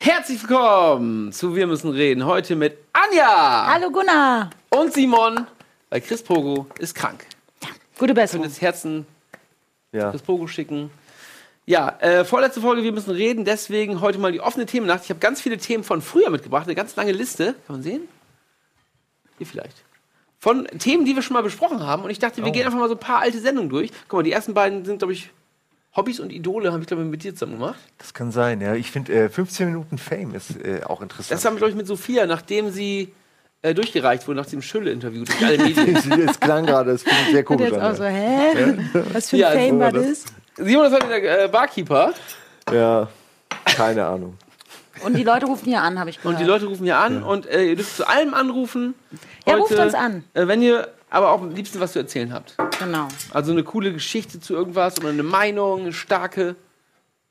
Herzlich willkommen zu Wir müssen reden. Heute mit Anja Hallo Gunnar. und Simon, weil Chris Pogo ist krank. Gute Wir Besserung. das Herzen Ja. Chris Pogo schicken. Ja, äh, vorletzte Folge, wir müssen reden, deswegen heute mal die offene Themennacht. Ich habe ganz viele Themen von früher mitgebracht, eine ganz lange Liste. Kann man sehen? Hier vielleicht. Von Themen, die wir schon mal besprochen haben. Und ich dachte, wir Oh. gehen einfach mal so ein paar alte Sendungen durch. Guck mal, die ersten beiden sind, glaube ich, Hobbys und Idole, habe ich, glaube ich, mit dir zusammen gemacht. Das kann sein, ja. Ich finde, äh, 15 Minuten Fame ist äh, auch interessant. Das haben wir, glaube ich, mit Sophia, nachdem sie äh, durchgereicht wurde, nach dem Schülle-Interview durch alle Medien. Es klang gerade, das finde ich sehr komisch. jetzt auch so, an, hä? Was für ein Ja, Fame so war war das. das? Simon ist heute der äh, Barkeeper. ja, keine Ahnung. Und die Leute rufen hier an, habe ich gehört. Und die Leute rufen hier an und äh, ihr dürft zu allem anrufen. Ja, ruft uns an. Äh, wenn ihr aber auch am liebsten was zu erzählen habt. Genau. Also eine coole Geschichte zu irgendwas oder eine Meinung, eine starke,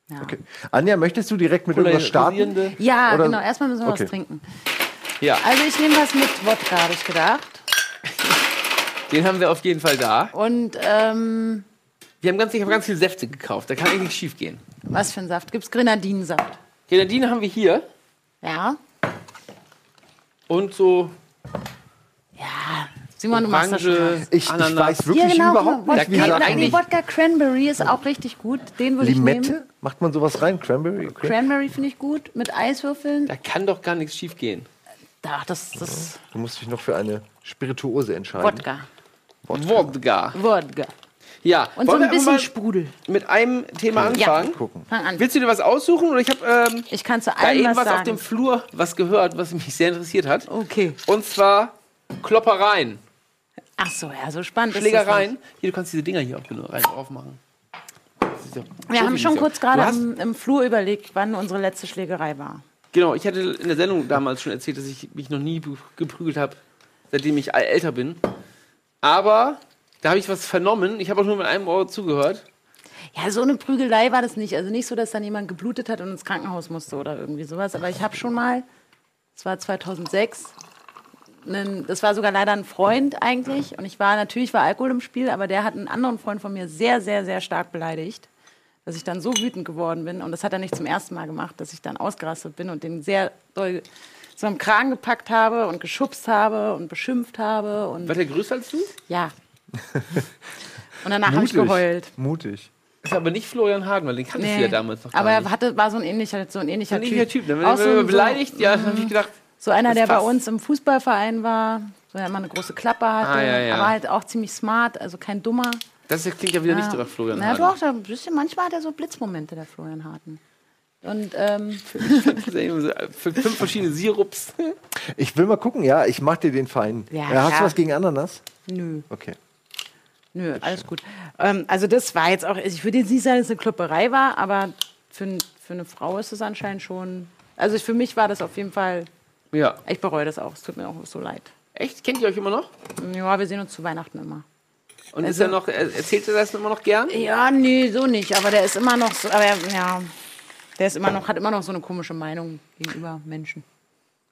Ja, Okay. Anja, möchtest du direkt mit irgendwas starten? ja Oder- genau. Erstmal müssen wir Okay. was trinken. Ja, Also ich nehme was mit Wodka, habe ich gedacht. den haben wir auf jeden Fall da. Und ähm, Wir haben ganz, ich habe ganz viele Säfte gekauft. Da kann eigentlich nichts schief gehen. was für ein Saft? Gibt's Grenadinensaft? Grenadine haben wir hier Ja. und so Ja. Simon, du machst das. Orange. Ich, ich weiß wirklich ja, genau. überhaupt Wodka, nicht, wie nee, eigentlich- Wodka Cranberry ist auch richtig gut. Den würde ich nehmen. Limette? Macht man sowas rein? Cranberry? Okay. Cranberry finde ich gut. Mit Eiswürfeln. Da kann doch gar nichts schief gehen. Ach, das, das Du musst dich noch für eine Spirituose entscheiden. Wodka. Wodka. Wodka. Ja, Und so wollen ein wir bisschen Sprudel. mit einem Thema anfangen? Gucken. Fang an. Willst du dir was aussuchen oder ich habe ähm, Ich kann zu da allem eben was was auf sagen. dem Flur was gehört, was mich sehr interessiert hat. Okay. Und zwar Kloppereien, Ach so, ja, so spannend Schlägereien. Hier, du kannst diese Dinger hier auch genau rein drauf machen. Das ist ja-. Wir haben so schon kurz ja- gerade im, im Flur überlegt, wann unsere letzte Schlägerei war. Genau, ich hatte in der Sendung damals schon erzählt, dass ich mich noch nie geprügelt habe, seitdem ich älter bin. Aber da habe ich was vernommen. Ich habe auch nur mit einem Ohr zugehört. Ja, so eine Prügelei war das nicht. Also nicht so, dass dann jemand geblutet hat und ins Krankenhaus musste oder irgendwie sowas. Aber ich habe schon mal, das war 2006, einen, das war sogar leider ein Freund eigentlich. Und ich war, natürlich war Alkohol im Spiel, aber der hat einen anderen Freund von mir sehr, sehr, sehr stark beleidigt. Dass ich dann so wütend geworden bin. Und das hat er nicht zum ersten Mal gemacht, dass ich dann ausgerastet bin und den sehr doll so am Kragen gepackt habe und geschubst habe und beschimpft habe. Und War der größer als du? ja. Und danach habe ich geheult. Mutig. Ist aber nicht Florian Hagen, weil den kanntest du ja damals noch gar aber nicht. er hatte, war so ein ähnlicher, so ein ähnlicher ein ähnlicher Typ. Typ. Wenn Auch so, so, beleidigt, so, ja, habe ich gedacht, so einer, der bei uns im Fußballverein war, so der immer eine große Klappe hatte, Ah, ja, ja. aber halt auch ziemlich smart, also kein Dummer. das klingt ja wieder nicht so nach Florian Na Hagen. doch, da ein bisschen, manchmal hat er so Blitzmomente, der Florian Harten. Und ähm, Für fünf verschiedene Sirups. Ich will mal gucken, ja, ich mach dir den Fein. Ja, Hast du was gegen Ananas? nö, Okay. Nö, alles gut. Ähm, also das war jetzt auch, ich würde jetzt nicht sagen, dass es eine Klopperei war, aber für, für eine Frau ist es anscheinend schon, also für mich war das auf jeden Fall, Ja. ich bereue das auch, es tut mir auch so leid. Echt? Kennt ihr euch immer noch? Ja, wir sehen uns zu Weihnachten immer. Und ist Also- er noch, er- erzählt er das immer noch gern? Ja, nee, so nicht. Aber der ist immer noch so, aber er- ja, der ist immer noch, hat immer noch so eine komische Meinung gegenüber Menschen.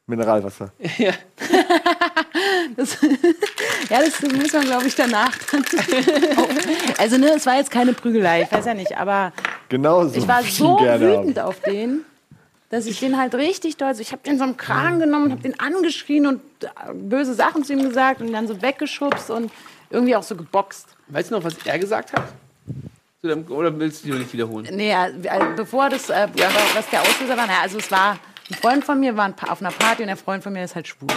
Mineralwasser. Ja. Das, ja, das muss man, glaube ich, danach. dann- also, ne, es war jetzt keine Prügelei, ich weiß ja nicht, aber Genau so. ich war so gerne wütend haben. auf den, dass ich den halt richtig doll, also ich habe den so am Kragen genommen und habe den angeschrien und äh, böse Sachen zu ihm gesagt und dann so weggeschubst und irgendwie auch so geboxt. Weißt du noch, was er gesagt hat? Oder willst du die nicht wiederholen? Nee, äh, bevor das, äh, was der Auslöser war, naja, also es war, ein Freund von mir war auf einer Party und der Freund von mir ist halt schwul.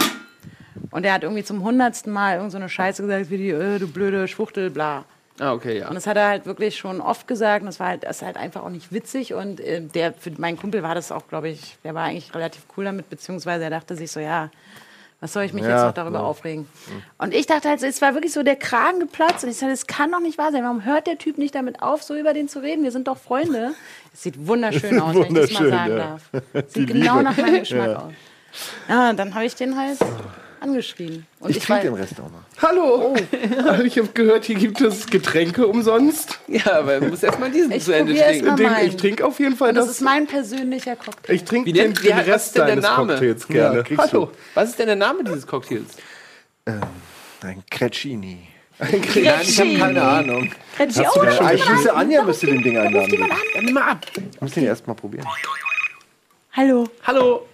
Und der hat irgendwie zum hundertsten Mal irgend so eine Scheiße gesagt, wie die, äh, du blöde Schwuchtel, bla. Ah, okay, ja. Und das hat er halt wirklich schon oft gesagt und das war halt, das ist halt einfach auch nicht witzig und äh, der, für meinen Kumpel war das auch, glaube ich, der war eigentlich relativ cool damit, beziehungsweise er dachte sich so, ja, was soll ich mich Ja, jetzt noch darüber ja. aufregen? Und ich dachte halt, es war wirklich so der Kragen geplatzt und ich sagte, das kann doch nicht wahr sein. Warum hört der Typ nicht damit auf, so über den zu reden? Wir sind doch Freunde. Es sieht wunderschön aus, wenn ich das mal Wunderschön, sagen ja. darf. Die Sieht genau Liebe. nach meinem Geschmack aus. Ja, und dann habe ich den halt angeschrien. Und Ich ich, trinke war, den Rest auch noch. Hallo! ich habe gehört, hier gibt es Getränke umsonst. Ja, aber du musst erstmal diesen Ich zu Ende trinken. Den, ich trinke auf jeden Fall und das das. ist mein persönlicher Cocktail. Ich trinke den, den Rest deines Name? Cocktails Ja, gerne. kriegst Hallo, was ist denn der Name dieses Cocktails? du. Ein Crecchini. Nein, Ich habe keine Ahnung. Du oh, mal müsste an. Anja müsste den Ding einladen. Ja, nimm mal ab. Ich muss den erst mal probieren. Hallo. Hallo.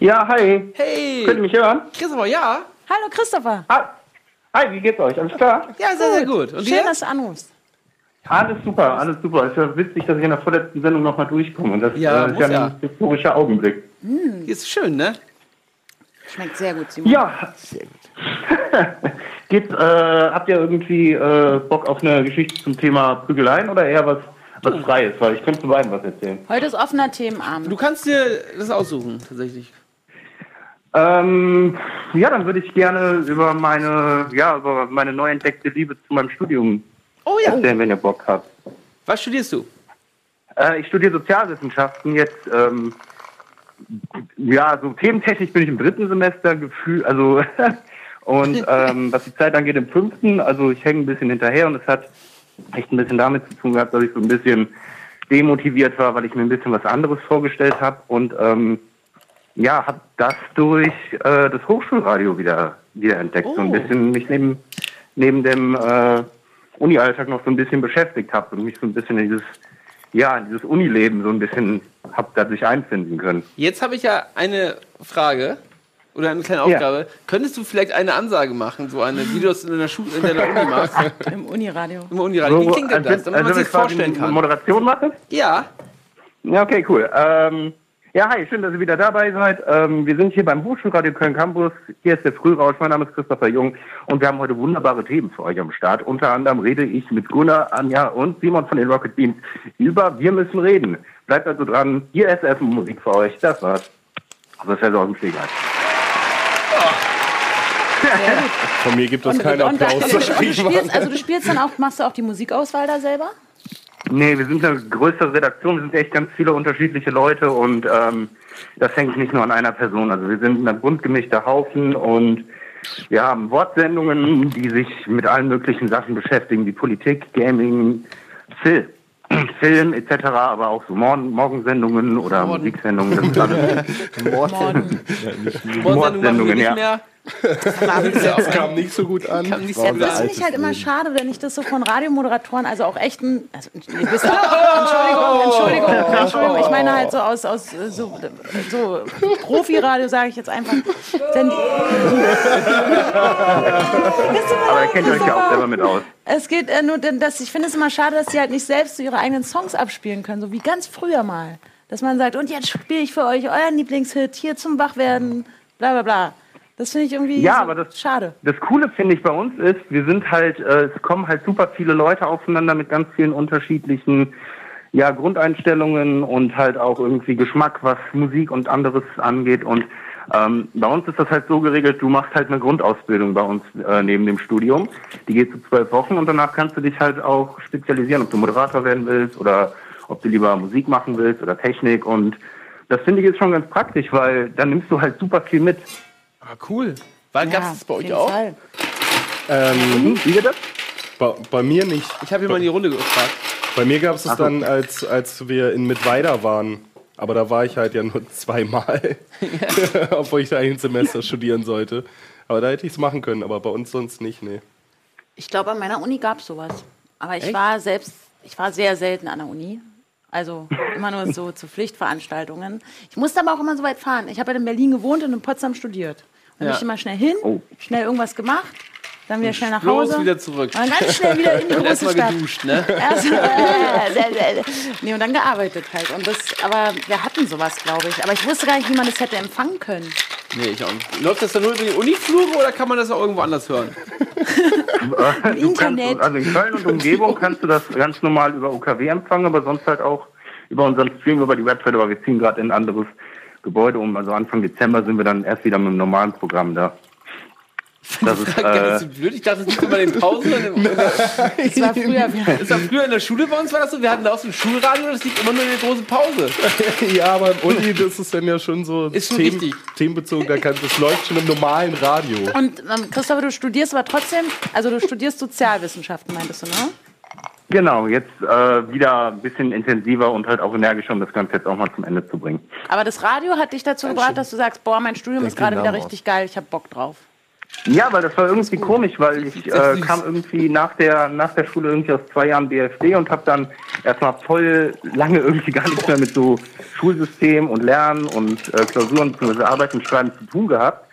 Ja, hi. Hey. Könnt ihr mich hören? Christopher, ja? Hallo Christopher. Hi. Hi, wie geht's euch? Alles klar? Ja, sehr, sehr gut. Und Schön, dir? dass du anrufst. Alles super, alles super. Es ist ja witzig, dass ich in der vorletzten Sendung nochmal durchkomme. Und das Ja, äh, ist ja ja. ein historischer Augenblick. Hier ist schön, ne? Schmeckt sehr gut, Simon. Ja. Geht's, äh, habt ihr irgendwie äh, Bock auf eine Geschichte zum Thema Prügeleien oder eher was, was Freies? Weil ich könnte zu beiden was erzählen. Heute ist offener Themenabend. Du kannst dir das aussuchen, tatsächlich. Ähm, ja, dann würde ich gerne über meine, ja, über meine neu entdeckte Liebe zu meinem Studium Oh ja. erzählen, wenn ihr Bock habt. Was studierst du? Äh, ich studiere Sozialwissenschaften jetzt. Ähm, ja, so thementechnisch bin ich im dritten Semester gefühlt, also und ähm, was die Zeit angeht im fünften, also ich hänge ein bisschen hinterher und es hat echt ein bisschen damit zu tun gehabt, dass ich so ein bisschen demotiviert war, weil ich mir ein bisschen was anderes vorgestellt habe und ähm, ja, habe das durch äh, das Hochschulradio wieder wieder entdeckt, so ein Oh. bisschen mich neben neben dem äh, Uni-Alltag noch so ein bisschen beschäftigt habe und mich so ein bisschen in dieses ja, in dieses Unileben so ein bisschen hab dadurch einfinden können. Jetzt habe ich ja eine Frage oder eine kleine Ja. Aufgabe. Könntest du vielleicht eine Ansage machen, so eine, wie du das in der, Schule, in der Uni machst? Im Uniradio. Im Uniradio. Wie klingt denn das, damit man wenn sich vorstellen eine kann? Moderation mache? Ja. Ja, okay, cool. Ähm, ja, hi, schön, dass ihr wieder dabei seid. Ähm, wir sind hier beim Hochschulradio Köln Campus. Hier ist der Frührausch. Mein Name ist Christopher Jung und wir haben heute wunderbare Themen für euch am Start. Unter anderem rede ich mit Gunnar, Anja und Simon von den Rocket Beans über Wir müssen reden. Bleibt also dran. Hier ist erstmal Musik für euch. Das war's. Das ist ja so aus dem Stegreif. Von mir gibt es keinen Und, Applaus. und du spielst, also du spielst dann auch, machst du auch die Musikauswahl da selber? Nee, wir sind eine größere Redaktion, wir sind echt ganz viele unterschiedliche Leute und ähm, das hängt nicht nur an einer Person. Also wir sind ein bunt gemischter Haufen und wir haben Wortsendungen, die sich mit allen möglichen Sachen beschäftigen, wie Politik, Gaming, Film, Film etc., aber auch so Morgen Morgensendungen oder Morden. Musiksendungen. Das ist alles. Morden. Mordsendungen, nicht ja. Das kam nicht so gut an. Kam nicht so Ja, das finde ich halt immer schade, wenn ich das so von Radiomoderatoren, also auch echten, also, ihr wisst, Entschuldigung, Entschuldigung, Entschuldigung, ich meine halt so aus, aus so, so Profiradio, sage ich jetzt einfach. Die, Aber ihr kennt euch ja auch selber mit aus. es geht äh, nur, denn, dass ich finde es immer schade, dass sie halt nicht selbst so ihre eigenen Songs abspielen können, so wie ganz früher mal. Dass man sagt, und jetzt spiele ich für euch euren Lieblingshit hier zum Wachwerden, bla bla bla. Das finde ich irgendwie Ja, so aber das- schade. Das Coole finde ich bei uns ist, wir sind halt, äh, es kommen halt super viele Leute aufeinander mit ganz vielen unterschiedlichen ja, Grundeinstellungen und halt auch irgendwie Geschmack, was Musik und anderes angeht. Und ähm, bei uns ist das halt so geregelt, du machst halt eine Grundausbildung bei uns äh, neben dem Studium. Die geht zu zwölf Wochen und danach kannst du dich halt auch spezialisieren, ob du Moderator werden willst oder ob du lieber Musik machen willst oder Technik. Und das finde ich jetzt schon ganz praktisch, weil dann nimmst du halt super viel mit. Ah, cool. Wann gab es das bei euch auch? Ähm, Wie geht das? bei, bei mir nicht. Ich habe hier mal in die Runde gefragt. Bei mir gab es es dann, als, als wir in Mittweida waren. Aber da war ich halt ja nur zweimal. Obwohl ich da ein Semester studieren sollte. Aber da hätte ich es machen können, aber bei uns sonst nicht, nee. Ich glaube, an meiner Uni gab es sowas. Aber ich war selbst, ich war sehr selten an der Uni. Also immer nur so zu Pflichtveranstaltungen. Ich musste aber auch immer so weit fahren. Ich habe ja in Berlin gewohnt und in Potsdam studiert. Und Ja. bin ich immer schnell hin, Oh. schnell irgendwas gemacht, dann wieder schnell nach Hause. wieder zurück. Und dann ganz schnell wieder in die Und große erstmal Stadt. geduscht, ne? Erst, äh, nee, und dann gearbeitet halt. Und das, aber wir hatten sowas, glaube ich. Aber ich wusste gar nicht, wie man das hätte empfangen können. Nee, ich auch nicht. Läuft das dann nur über die Uniflure oder kann man das auch irgendwo anders hören? Du Internet. Kannst, also in Köln und Umgebung kannst du das ganz normal über UKW empfangen, aber sonst halt auch über unseren Stream, über die Website, aber wir ziehen gerade in ein anderes Gebäude um. Also Anfang Dezember sind wir dann erst wieder mit einem normalen Programm da. Das ist, Das äh, ist blöd. Ich dachte, das liegt immer in den Pausen. im- Das war früher. Das war früher in der Schule bei uns war das so. Wir hatten da auch so ein Schulradio, das liegt immer nur in der großen Pause. Ja, aber im Uni, das ist dann ja schon so Ist schon Themen, wichtig. themenbezogen. Da kann, das läuft schon im normalen Radio. Und ähm, Christopher, du studierst aber trotzdem, also du studierst Sozialwissenschaften, meintest du, ne? Genau, jetzt äh, wieder ein bisschen intensiver und halt auch energischer, um das Ganze jetzt auch mal zum Ende zu bringen. Aber das Radio hat dich dazu gebracht, dass du sagst, boah, mein Studium ist gerade wieder Namen richtig geil, ich hab Bock drauf. Ja, weil das war irgendwie komisch, weil ich äh, kam irgendwie nach der nach der Schule irgendwie aus zwei Jahren BFD und habe dann erstmal voll lange irgendwie gar nichts mehr mit so Schulsystem und Lernen und äh, Klausuren bzw. Arbeiten und Schreiben zu tun gehabt.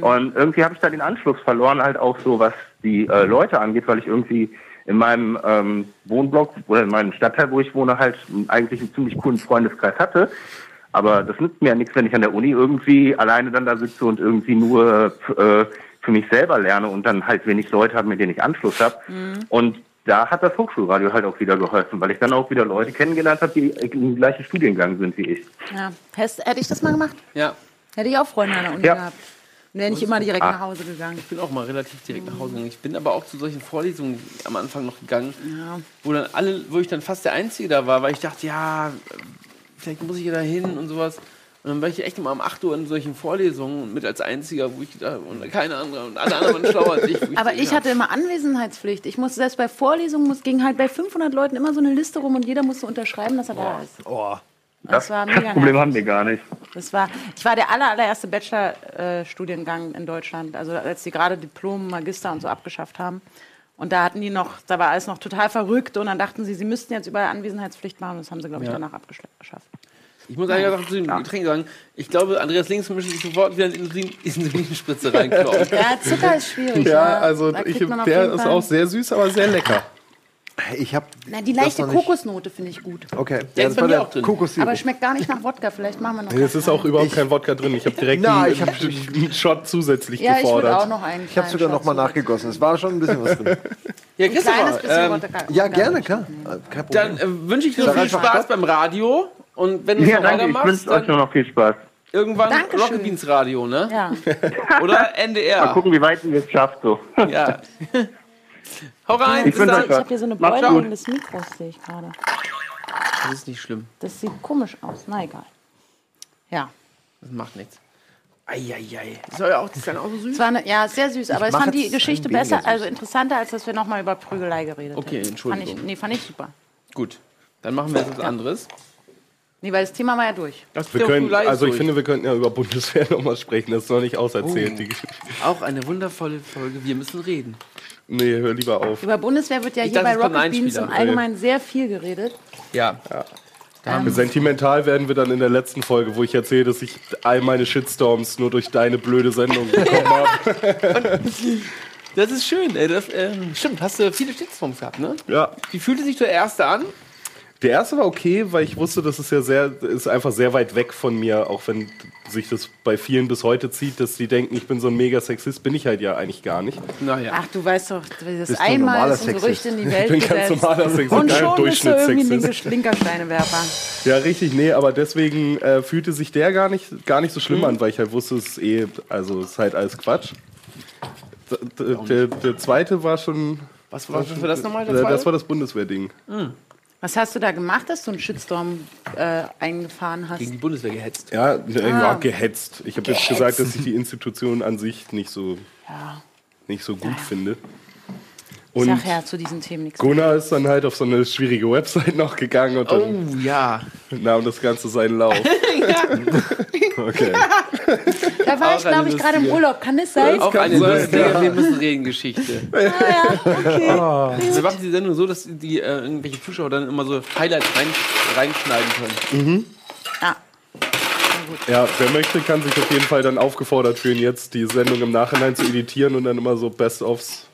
Und irgendwie habe ich da den Anschluss verloren, halt auch so, was die äh, Leute angeht, weil ich irgendwie in meinem ähm, Wohnblock oder in meinem Stadtteil, wo ich wohne, halt eigentlich einen ziemlich coolen Freundeskreis hatte. Aber das nützt mir ja nichts, wenn ich an der Uni irgendwie alleine dann da sitze und irgendwie nur äh, für mich selber lerne und dann halt wenig Leute habe, mit denen ich Anschluss habe. Und da hat das Hochschulradio halt auch wieder geholfen, weil ich dann auch wieder Leute kennengelernt habe, die im gleichen Studiengang sind wie ich. Ja. Hätte ich das mal gemacht? Ja. Hätte ich auch Freunde an der Uni Ja. gehabt. Wäre nicht immer direkt nach Hause gegangen. Ich bin auch mal relativ direkt nach Hause gegangen. Ich bin aber auch zu solchen Vorlesungen am Anfang noch gegangen, Ja. wo dann alle, wo ich dann fast der Einzige da war, weil ich dachte, ja, vielleicht muss ich ja da hin und sowas. Und dann war ich echt immer um 8 Uhr in solchen Vorlesungen und mit als Einziger, wo ich da und keine andere und alle anderen waren schlauer als ich. wo Aber ich hatte immer Anwesenheitspflicht. Ich musste selbst bei Vorlesungen, muss, ging halt bei 500 Leuten immer so eine Liste rum und jeder musste unterschreiben, dass er da ist. Oh. Das war Das mega Problem nervig. haben wir gar nicht. Das war, ich war der aller, allererste Bachelor-Studiengang in Deutschland. Also als die gerade Diplom, Magister und so abgeschafft haben. Und da hatten die noch, da war alles noch total verrückt und dann dachten sie, sie müssten jetzt überall Anwesenheitspflicht machen. Das haben sie, glaube ich, Ja. danach abgeschafft. Ich muss eine Sache zu den Getränken sagen. Ich glaube, Andreas Links müsste sich sofort wieder eine Insulin- Insulinspritze reinkloppen. Ja, Zucker ist schwierig. Ja, also ich, der ist auch sehr süß, aber sehr lecker. Ich habe Na, die leichte Kokosnote finde ich gut. Okay, Der ist bei mir auch drin. Kokossirup. Aber schmeckt gar nicht nach Wodka. Vielleicht machen wir noch. Es ist auch überhaupt kein Wodka drin. Ich habe direkt Na, einen, ich hab- einen Shot zusätzlich ja, ich gefordert. auch noch einen. ich habe sogar noch mal nachgegossen. Es war schon ein bisschen was drin. Ja, Ein kleines bisschen ähm, Wodka. Ja, gerne, klar. Äh, dann äh, wünsche ich dir viel Spaß beim Radio. Und wenn du Ja, danke. Ich weitermachst, wünsche euch nur dann noch viel Spaß. irgendwann Dankeschön. Rocket Beans Radio, ne? Ja. Oder Mal NDR. gucken, wie weit ihr es schafft. So. Ja. Hau rein, Ich Ich habe hier so eine Beutelung gut. des Mikros, sehe ich gerade. Das ist nicht schlimm. Das sieht komisch aus. Na egal. Ja. Das macht nichts. Eieiei. Das soll ja auch, das ist dann auch so süß. Eine, ja, sehr süß, aber ich, mach fand die Geschichte besser, also interessanter, als dass wir nochmal über Prügelei geredet Okay, hätten. Entschuldigung. Fand ich, nee, fand ich super. Gut. Dann machen wir jetzt was anderes. Nee, weil das Thema war ja durch. Das Wir können, also ich durch. finde, wir könnten ja über Bundeswehr nochmal sprechen. Das ist noch nicht auserzählt. Die Geschichte. Auch eine wundervolle Folge. Wir müssen reden. Nee, hör lieber auf. Über Bundeswehr wird ja Ich hier bei Rocket Beans im Allgemeinen sehr viel geredet. Ja. Sentimental werden wir dann in der letzten Folge, wo ich erzähle, dass ich all meine Shitstorms nur durch deine blöde Sendung bekommen habe. Das ist schön. Ey. Das, ähm, stimmt, hast du viele Shitstorms gehabt, ne? Ja. Wie fühlte sich der erste an? Der erste war okay, weil ich wusste, das ist ja sehr, ist einfach sehr weit weg von mir, auch wenn sich das bei vielen bis heute zieht, dass die denken, ich bin so ein mega Sexist, bin ich halt ja eigentlich gar nicht. Naja. Ach, du weißt doch, das Bist du ein einmal ist und so Sexist? richtig in die Welt bin ganz normaler Sexist, Und kein schon bist du irgendwie ein Durchschnittssexist. linker, linker Steinewerfer. Ja, richtig, nee, aber deswegen äh, fühlte sich der gar nicht, gar nicht so schlimm an, weil ich halt wusste, es ist eh, also es ist halt alles Quatsch. D d- der, der zweite war schon. Was war, war das nochmal? Der äh, zweite? das war das Bundeswehrding. Was hast du da gemacht, dass du einen Shitstorm äh, eingefahren hast? Gegen die Bundeswehr gehetzt. Ja, ne, Ah. ja gehetzt. Ich habe jetzt gesagt, dass ich die Institution an sich nicht so, Ja, nicht so gut finde. Ich Und sag ja zu diesen Themen nichts. Gunnar ist dann halt auf so eine schwierige Website noch gegangen und dann Oh ja. nahm das Ganze seinen Lauf. Okay. Da war Auch ich, glaube ich, gerade im Urlaub. Kann das sein? Auch eine sein, lustige ja. Wir müssen reden Geschichte. Ah, ja, okay. Wir machen die Sendung so, dass die äh, irgendwelche Zuschauer dann immer so Highlights rein, reinschneiden können. Ah, Ja, wer möchte, kann sich auf jeden Fall dann aufgefordert fühlen, jetzt die Sendung im Nachhinein zu editieren und dann immer so Best-ofs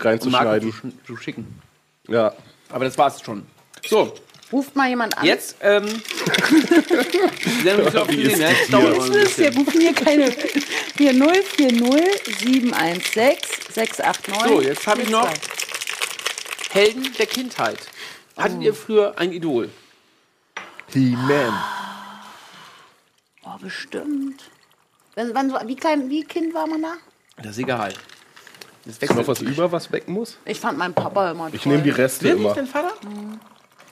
Um Marco zu, reinzuschneiden. zu schicken. Ja. Aber das war's schon. So, ruft mal jemand an. jetzt. Ähm, die Sendung ist auch Wie gesehen, ist ne? die Das dauert hier? noch ein Wir rufen hier keine 4040 716 689. So, jetzt habe ich noch Helden der Kindheit. Hattet ihr früher ein Idol? He-Man. Oh, bestimmt. Wann, wann, so- wie klein, wie Kind war man da? Das ist egal. Das Ist noch was über, was weg muss? Ich fand meinen Papa immer toll. Ich nehme die Reste Wirklich, immer. dein Vater?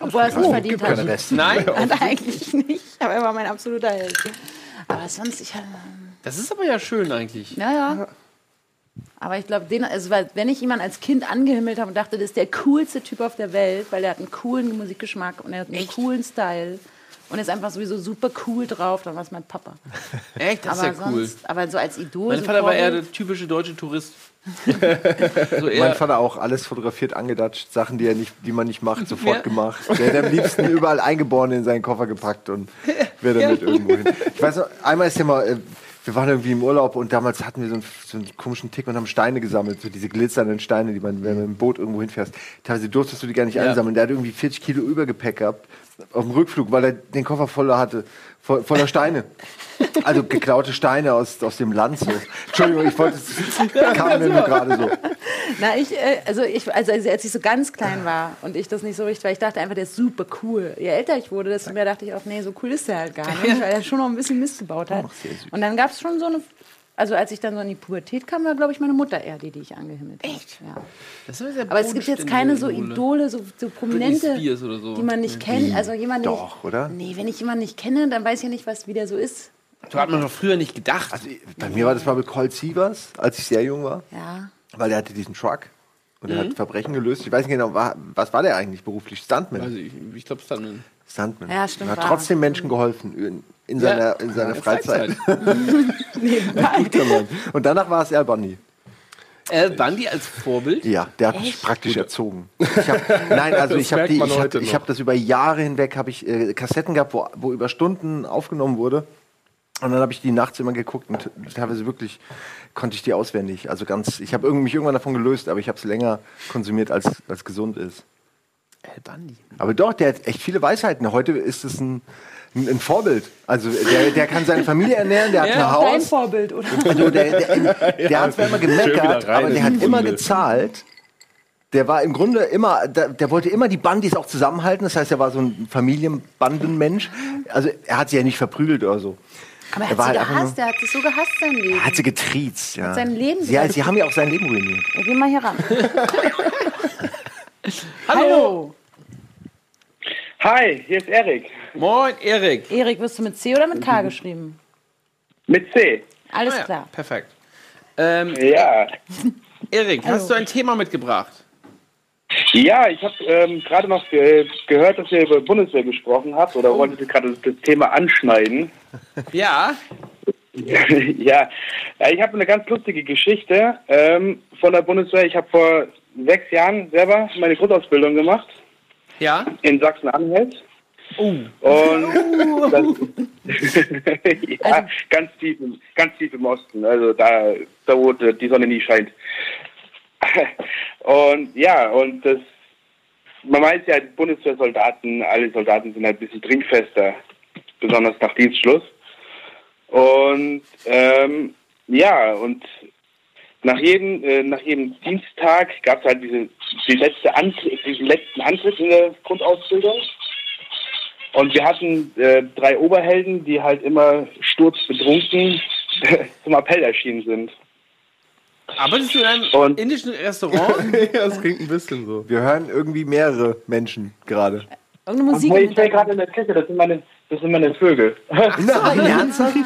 Obwohl er es nicht verdient Keine hat. Reste. Nein. Hat eigentlich nicht. Aber er war mein absoluter Held. Aber sonst, ich hatte. Das ist aber ja schön eigentlich. Ja, ja. Aber ich glaube, den, also wenn ich jemanden als Kind angehimmelt habe und dachte, das ist der coolste Typ auf der Welt, weil er hat einen coolen Musikgeschmack und er hat einen coolen Style und ist einfach sowieso super cool drauf, dann war es mein Papa. Echt, das aber ist ja cool. sonst, aber so als Idol. Mein so Vater war eher der typische deutsche Tourist. so Mein Vater auch alles fotografiert, angedatscht, Sachen, die, er nicht, die man nicht macht, sofort Ja. gemacht. Der hat am liebsten überall eingeboren in seinen Koffer gepackt und wäre damit irgendwo hin. Ich weiß noch, einmal ist ja mal, äh, wir waren irgendwie im Urlaub und damals hatten wir so einen, so einen komischen Tick und haben Steine gesammelt, so diese glitzernden Steine, die man, wenn mit dem Boot irgendwo hinfährst. Teilweise durftest du die gar nicht Ja. einsammeln. Der hat irgendwie 40 Kilo Übergepäck gehabt auf dem Rückflug, weil er den Koffer voller hatte, vo- voller Steine. Also geklaute Steine aus, aus dem Land so. Entschuldigung, ich wollte es kam mir nur gerade so. Na, ich, äh, also ich, also als ich so ganz klein war und ich das nicht so richtig, weil ich dachte einfach, der ist super cool. Je älter ich wurde, desto mehr dachte ich auch, nee, so cool ist der halt gar nicht, weil er schon noch ein bisschen Mist gebaut hat. Und dann gab es schon so eine, also als ich dann so in die Pubertät kam, war glaube ich meine Mutter eher die, die ich angehimmelt habe. Echt? Ja. das ist sehr Aber es gibt jetzt keine so Idole, so, so prominente, so. die man nicht kennt. Also jemand, Doch, oder? Nee, wenn ich jemanden nicht kenne, dann weiß ich ja nicht, was wie der so ist. So hat man doch früher nicht gedacht. Also bei mir war das mal mit Colt Sievers, als ich sehr jung war, Ja. weil der hatte diesen Truck und er hat Verbrechen gelöst. Ich weiß nicht genau, wa- was war der eigentlich beruflich? Stuntman. also ich, ich glaube, dann. Stuntman. Ja, stimmt, Er hat trotzdem Menschen geholfen in, in seiner, in seiner Freizeit. Guter Mann. Und danach war es Al Bundy. Al Bundy als Vorbild. Ja, der hat mich praktisch erzogen. Ich hab, nein, also Das ich habe hab, hab das über Jahre hinweg habe ich äh, Kassetten gehabt, wo, wo über Stunden aufgenommen wurde. Und dann habe ich die nachts immer geguckt und teilweise wirklich konnte ich die auswendig. Also ganz, ich habe mich irgendwann davon gelöst, aber ich habe es länger konsumiert, als, als gesund ist. Al Bundy. Aber doch, der hat echt viele Weisheiten. Heute ist es ein, ein, ein Vorbild. Also der, der kann seine Familie ernähren, der hat ein Dein Haus. Vorbild, oder? Also der, der, der hat zwar immer gemeckert, aber in der hat die immer gezahlt. Der war im Grunde immer, der, der wollte immer die Bandis auch zusammenhalten. Das heißt, er war so ein Familienbandenmensch. Also er hat sie ja nicht verprügelt oder so. Aber er Er war hat sie halt gehasst, er hat sich so gehasst sein Leben. Er hat sie getriezt. Ja. sein Leben Ja, sogar- sie haben ja auch sein Leben ruiniert. Wir gehen mal hier ran. Hallo. Hi, hier ist Erik. Moin, Erik. Erik, wirst du mit C oder mit K geschrieben? Mit C. Alles Ah ja, klar. Perfekt. Ähm, Ja. Erik, hast du ein Thema mitgebracht? Ja, ich habe ähm, gerade noch ge gehört, dass ihr über Bundeswehr gesprochen habt oder wolltet ihr gerade das, Thema anschneiden. Ja. ja, ich habe eine ganz lustige Geschichte ähm, von der Bundeswehr. Ich habe vor sechs Jahren selber meine Grundausbildung gemacht Ja. in Sachsen-Anhalt. Oh. Und das, ja, ganz tief, im, ganz tief im Osten, also da, da wo die Sonne nie scheint. Und ja, und das, man weiß ja, Bundeswehrsoldaten, alle Soldaten sind halt ein bisschen trinkfester, besonders nach Dienstschluss. Und ähm, ja, und nach jedem, äh, nach jedem Dienstag gab es halt diese, die letzte Antritt, diesen letzten Antritt in der Grundausbildung. Und wir hatten äh, drei Oberhelden, die halt immer sturzbetrunken zum Appell erschienen sind. Arbeitest du in einem Und- indischen Restaurant? ja, das klingt ein bisschen so. Wir hören irgendwie mehrere Menschen gerade. Irgendeine Musik im ich stehe gerade in der Küche, das sind meine, das sind meine Vögel. Nein, ernsthaft?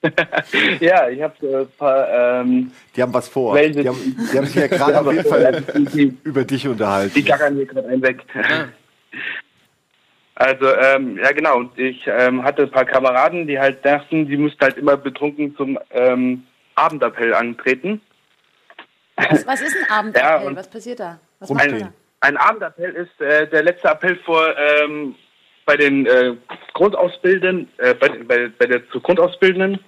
ja, ich habe äh, ein paar, ähm, Die haben was vor. Die haben, die haben sich ja gerade auf jeden Fall die, die, über dich die unterhalten. gackern hier gerade einen weg. Also, ähm, ja genau, und ich ähm, hatte ein paar Kameraden, die halt dachten, die müssten halt immer betrunken zum ähm, Abendappell antreten. Was, was ist ein Abendappell? Ja, was passiert da? Was ihr Ein Abendappell ist äh, der letzte Appell vor ähm, bei den äh, Grundausbildenden, äh, bei, bei, bei der zu Grundausbildenden,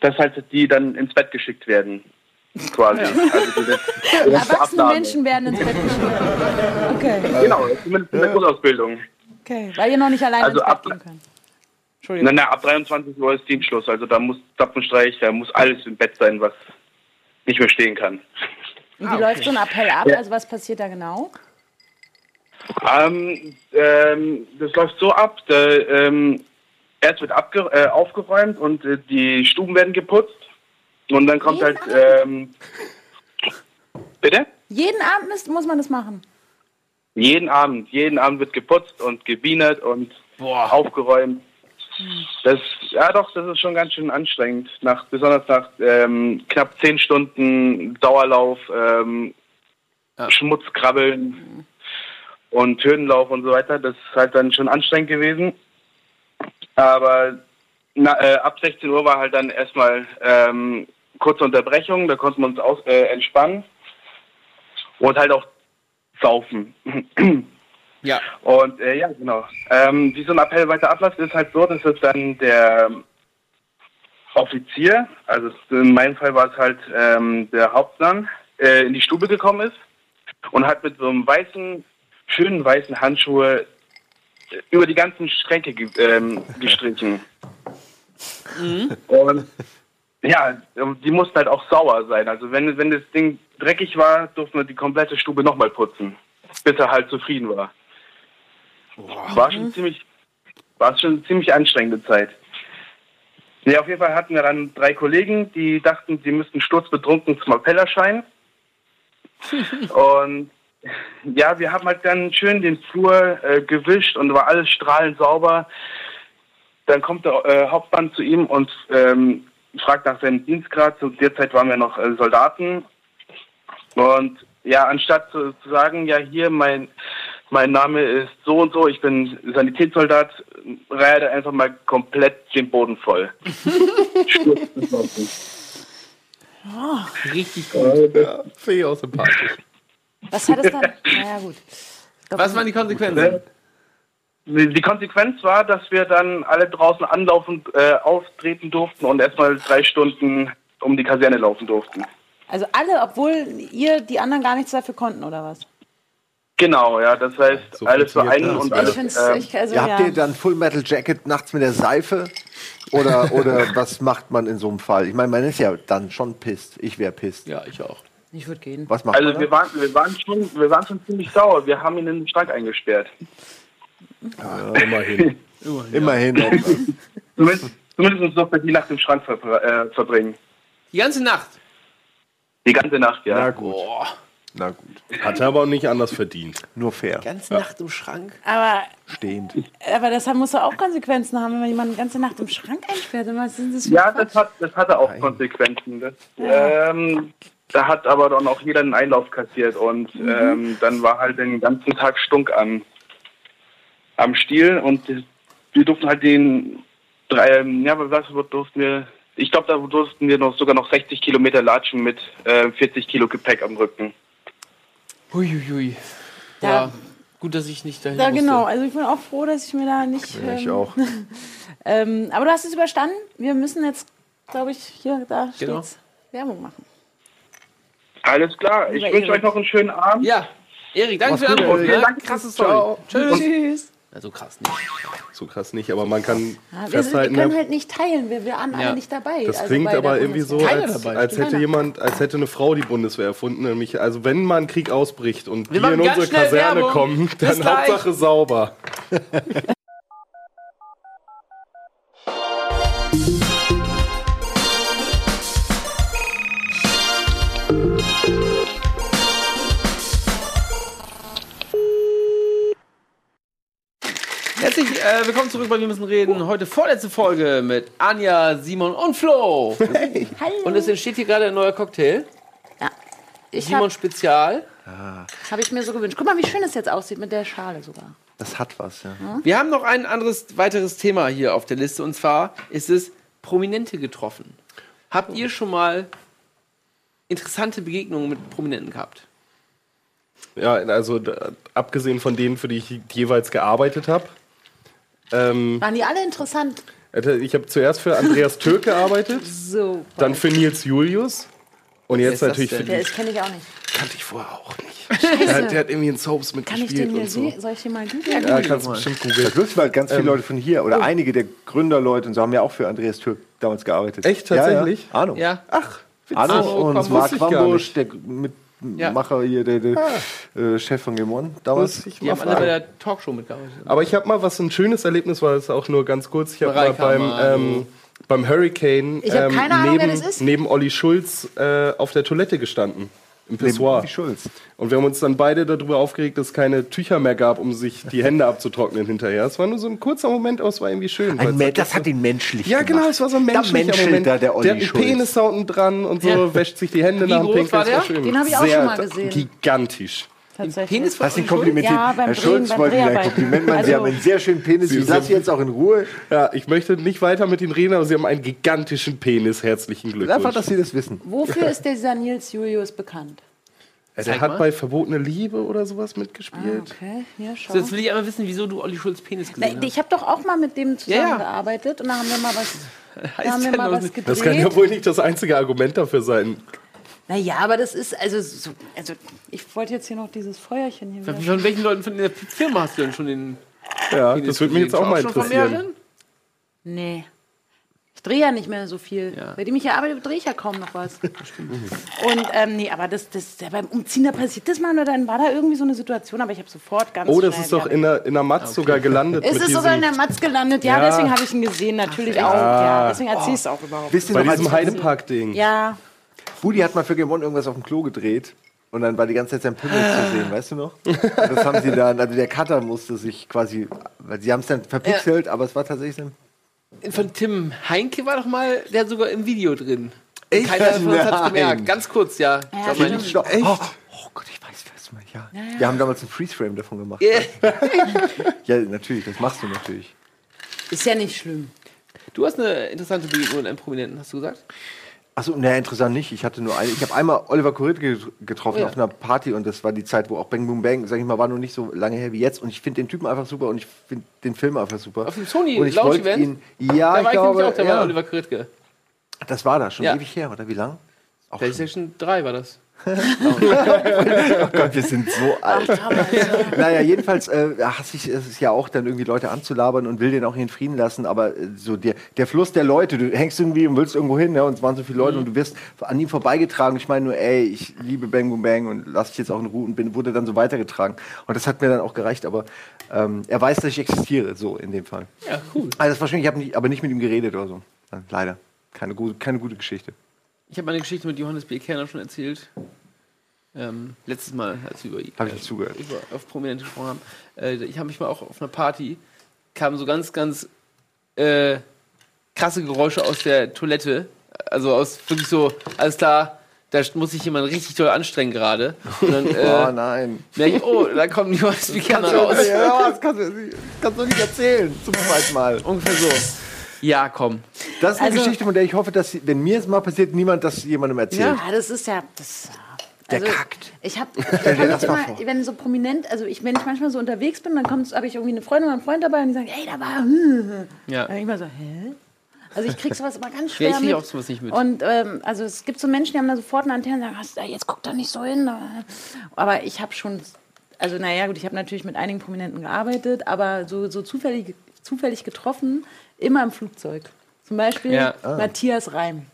dass halt die dann ins Bett geschickt werden. Quasi. Also die, die Erwachsene Abnahme. Menschen werden ins Bett geschickt. Okay, Genau, zumindest in der Grundausbildung. okay. Weil ihr noch nicht alleine Also ins Bett gehen könnt. Entschuldigung. Na, na, ab 23 Uhr ist Dienstschluss. Also da muss Zapfenstreich, da muss alles im Bett sein, was nicht mehr stehen kann. Und wie läuft so ein Appell ab? Also was passiert da genau? Ähm, ähm, das läuft so ab, da, ähm, erst wird abge äh, aufgeräumt und äh, die Stuben werden geputzt. Und dann kommt Jeden halt, ähm, bitte? Jeden Abend müsst, muss man das machen. Jeden Abend, jeden Abend wird geputzt und gebienert und aufgeräumt. Das, ja doch, das ist schon ganz schön anstrengend. Nach, besonders nach ähm, knapp zehn Stunden Dauerlauf, ähm, Schmutzkrabbeln und Hürdenlauf und so weiter. Das ist halt dann schon anstrengend gewesen. Aber na, äh, ab 16 Uhr war halt dann erstmal ähm, kurze Unterbrechung, da konnten wir uns aus, äh, entspannen und halt auch saufen. Ja. Und äh, ja, genau. Ähm, wie so ein Appell weiter abläuft, ist halt so, dass es dann der Offizier, also in meinem Fall war es halt ähm, der Hauptmann, äh, in die Stube gekommen ist und hat mit so einem weißen, schönen weißen Handschuhe äh, über die ganzen Schränke ge ähm, gestrichen. Und ja, die mussten halt auch sauer sein. Also wenn, wenn das Ding dreckig war, durften wir die komplette Stube nochmal putzen, bis er halt zufrieden war. War schon ziemlich, war schon eine ziemlich anstrengende Zeit. Ja, auf jeden Fall hatten wir dann drei Kollegen, die dachten, sie müssten sturzbetrunken zum Appell erscheinen. und ja, wir haben halt dann schön den Flur äh, gewischt und war alles strahlend sauber. Dann kommt der äh, Hauptmann zu ihm und ähm, fragt nach seinem Dienstgrad. Zu der Zeit waren wir noch äh, Soldaten. Und ja, anstatt zu, zu sagen, ja, hier, mein, mein Name ist so und so, ich bin Sanitätssoldat, reiht er einfach mal komplett den Boden voll. Sturzbesoffen. Richtig gut. Ja, finde ich auch sympathisch. Was hat es dann? naja, gut. Glaub, Was waren die Konsequenzen? Die die Konsequenz war, dass wir dann alle draußen anlaufen, äh, auftreten durften und erstmal drei Stunden um die Kaserne laufen durften. Also alle, obwohl ihr die anderen gar nichts dafür konnten, oder was? Genau, ja, das heißt, So alles für einen und ja. Ich alles. find's, ähm, ich, also, Ja, ja. habt ihr dann Full Metal Jacket nachts mit der Seife? Oder, oder was macht man in so einem Fall? Ich meine, man ist ja dann schon pisst. Ich wäre pisst. Ja, ich auch. Ich würde gehen. Was macht Also man? wir waren, wir waren schon, wir waren schon ziemlich sauer. Wir haben ihn in den Schrank eingesperrt. Ja, immerhin. da? Immerhin. etwas. Zumindest, zumindest durfte die Nacht im Schrank verbr äh, verbringen. Die ganze Nacht. Die ganze Nacht, ja. Na gut. Na gut. Hat er aber auch nicht anders verdient. Nur fair. Ganze Nacht im Schrank. Aber, Stehend. aber das muss doch auch Konsequenzen haben, wenn man jemanden die ganze Nacht im Schrank einsperrt. Was sind das Ja, Quatsch? das, hat, das hatte auch Konsequenzen. Das, ähm, da hat aber dann auch jeder einen Einlauf kassiert und ähm, dann war halt den ganzen Tag Stunk am, am Stiel und wir durften halt den drei, ähm, ja, was durften wir, ich glaube, da durften wir noch sogar noch 60 Kilometer latschen mit äh, 40 Kilo Gepäck am Rücken. Huiuiui. Ja. Ja. Gut, dass ich nicht dahin Ja, musste. genau. Also ich bin auch froh, dass ich mir da nicht. Ja, ich ähm, auch. Ähm, aber du hast es überstanden. Wir müssen jetzt, glaube ich, hier, da Genau. steht's, Werbung machen. Alles klar, ich wünsche euch noch einen schönen Abend. Ja. Erik, danke Mach's für den Anruf. Ne? Danke. Krasse Story. Ciao. Tschüss. Tschüss. Also krass nicht. So krass nicht, aber man kann Ja, wir, sind, wir festhalten, können der- halt nicht teilen. Wir waren alle Ja. nicht dabei. das Also klingt aber irgendwie so, als, als hätte jemand, als hätte eine Frau die Bundeswehr erfunden. Nämlich, also wenn mal ein Krieg ausbricht und Wir wir in unsere Kaserne Werbung. kommen, dann. Hauptsache sauber. Herzlich äh, willkommen zurück bei Wir müssen reden. Heute vorletzte Folge mit Anja, Simon und Flo. Hallo. Und es entsteht hier gerade ein neuer Cocktail. ja. Ich Simon habe Spezial. hab ich mir so gewünscht. Guck mal, wie schön es jetzt aussieht mit der Schale sogar. Das hat was, ja. Wir haben noch ein anderes weiteres Thema hier auf der Liste und zwar ist es Prominente getroffen. Habt ihr schon mal interessante Begegnungen mit Prominenten gehabt? Ja, also da, abgesehen von denen, für die ich jeweils gearbeitet habe. Ähm, Waren die alle interessant? Ich habe zuerst für Andreas Türk gearbeitet, So. dann für Nils Julius und jetzt ist das natürlich für Der die. ist kenne ich auch nicht. Kannte ich vorher auch nicht. Der, hat- der hat irgendwie in Soaps Kann ich mitgespielt den hier und so. Soll ich den mal googeln? Ja, kannst du bestimmt googeln. Das wissen halt ganz viele Ähm. Leute von hier. Oder einige der Gründerleute und so haben ja auch für Andreas Türk damals gearbeitet. Echt? Tatsächlich? Ja, ja. Arno. Ja. Ach, Arno Arno und Mark nicht. der Ja. Mitmacher hier, der, der äh, Chef von Game One damals. Die mal haben alle bei fragen. der Talkshow mitgearbeitet. Aber ich habe mal was ein schönes Erlebnis war, das auch nur ganz kurz. Ich habe mal beim ähm, beim Hurricane keine Ahnung, wer neben, das ist. neben Olli Schulz äh, auf der Toilette gestanden. Im Pissoir. Wie Schulz. Und wir haben uns dann beide darüber aufgeregt, dass es keine Tücher mehr gab, um sich die Hände abzutrocknen hinterher. Es war nur so ein kurzer Moment, aber es war irgendwie schön. Ein Me hat- das hat ihn menschlich ja, gemacht. genau, es war so ein menschlicher menschelt Moment. da der Olli der hat einen Schulz. Penis da unten dran und so, Ja. wäscht sich die Hände Wie nach dem groß Pinkeln. war das war der? schön. Den habe ich auch Sehr schon mal gesehen. Gigantisch. Tatsächlich. Penis Olli Schulz? komplimentiert? Ja, beim Herr Drehen, Schulz beim wollte Ihnen ein. Kompliment machen. Sie Also- haben einen sehr schönen Penis. Sie Ich lasse Sie jetzt auch in Ruhe. Ja, ich möchte nicht weiter mit Ihnen reden, aber Sie haben einen gigantischen Penis. Herzlichen Glückwunsch. Einfach, dass Sie das wissen. Wofür ist dieser Nils Julius bekannt? Zeig der hat mal. bei Verbotene Liebe oder sowas Ah, mitgespielt. okay, hier, schau. So, jetzt will ich einmal wissen, wieso du Olli Schulz Penis Na, gesehen hast. ich habe doch auch mal mit dem Ja, ja. zusammengearbeitet und da haben wir mal was, da haben wir ja mal was gedreht. Das kann ja wohl nicht das einzige Argument dafür sein. Naja, aber das ist, also, so, also ich wollte jetzt hier noch dieses Feuerchen hier wieder. Von welchen Leuten von der Firma hast du denn schon den Ja, das würde mich jetzt auch mal interessieren. mehreren? Nee. Ich drehe ja nicht mehr so viel. Ja. Bei dem ich ja arbeite, drehe ich ja kaum noch was. Und ähm, nee, aber das, das, ja, beim Umziehen, da passiert das mal, oder dann war da irgendwie so eine Situation, aber ich habe sofort ganz Oh, das ist doch in der, in der Matz sogar gelandet. Ist mit es sogar in der Matz gelandet? Ja, Ja. deswegen habe ich ihn gesehen, natürlich auch. Ja, deswegen erzähle ich es auch überhaupt. Wisst ihr bei diesem Heidepark-Ding. Ja, Budi hat mal für Game One irgendwas auf dem Klo gedreht. Und dann war die ganze Zeit sein Pimmel zu sehen, weißt du noch? Und das haben sie dann, also der Cutter musste sich quasi, weil sie haben es dann verpixelt, aber es war tatsächlich ein. Von Tim Heinke war doch mal der sogar im Video drin. Ich Keiner von uns hat Nein. gemerkt. Ganz kurz, ja. Sag mal stimmt. nicht. Echt? Oh, oh Gott, ich weiß, was mal, ja. Wir haben damals einen Freeze-Frame davon gemacht. Ja. Ja, natürlich, das machst du natürlich. ist ja nicht schlimm. Du hast eine interessante Begegnung mit einem Prominenten, hast du gesagt? Achso, ne, interessant nicht. Ich hatte nur eine. Ich habe einmal Oliver Kurit ge getroffen Oh ja. auf einer Party und das war die Zeit, wo auch Bang Boom Bang, sag ich mal, war noch nicht so lange her wie jetzt. Und ich finde den Typen einfach super und ich finde den Film einfach super. Auf dem Sony und ich Lounge Event? ihn, ja, da ich war ich glaube, auch, da war ja, Oliver Kritke. das war da schon Ja. ewig her, oder wie lang? Auch schon. PlayStation 3 war das. Oh Gott, wir sind so alt. naja, jedenfalls äh, hasse ich es ja auch, dann irgendwie Leute anzulabern und will den auch in den Frieden lassen, aber äh, so der, der Fluss der Leute, du hängst irgendwie und willst irgendwo hin, ja, und es waren so viele Leute und du wirst an ihm vorbeigetragen. Ich meine nur, ey, ich liebe Bang Boom Bang und lass dich jetzt auch in Ruhe und bin, wurde dann so weitergetragen. Und das hat mir dann auch gereicht, aber ähm, er weiß, dass ich existiere, so in dem Fall. Ja, cool. Also das war schön, ich habe aber nicht mit ihm geredet oder so. Leider. Keine, keine gute Geschichte. Ich habe meine Geschichte mit Johannes B. Kerner schon erzählt. Ähm, letztes Mal, als wir über, Hab ich nicht zugehört. über auf Prominente gesprochen haben. Äh, ich habe mich mal auch auf einer Party, kamen so ganz, ganz äh, krasse Geräusche aus der Toilette. Also aus wirklich so, alles klar, da muss sich jemand richtig doll anstrengen gerade. Und dann oh äh, nein. merke ich, oh, da kommt Johannes B. Kerner raus. Ja, das kannst du, das kannst du nicht erzählen. Zum zweiten Mal. Ungefähr so. Ja, komm. Das ist eine Also- Geschichte, von der ich hoffe, dass, wenn mir es mal passiert, niemand das jemandem erzählt. Ja, das ist ja. Das, Der also, kackt. Ich habe, mal vor. wenn so prominent, also ich, wenn ich manchmal so unterwegs bin, dann kommt, habe ich irgendwie eine Freundin oder einen Freund dabei und die sagen, ey, da war. Hm. Ja. Dann ich immer so, hä? Also ich krieg sowas immer ganz Ja, schwer ich krieg mit. auch sowas nicht mit. Und ähm, also es gibt so Menschen, die haben da sofort eine Antenne und sagen, "Hast- jetzt guck da nicht so hin. Aber ich habe schon, also naja gut, ich habe natürlich mit einigen Prominenten gearbeitet, aber so, so zufällig, zufällig getroffen, immer im Flugzeug. Zum Beispiel Ja. Matthias Reim.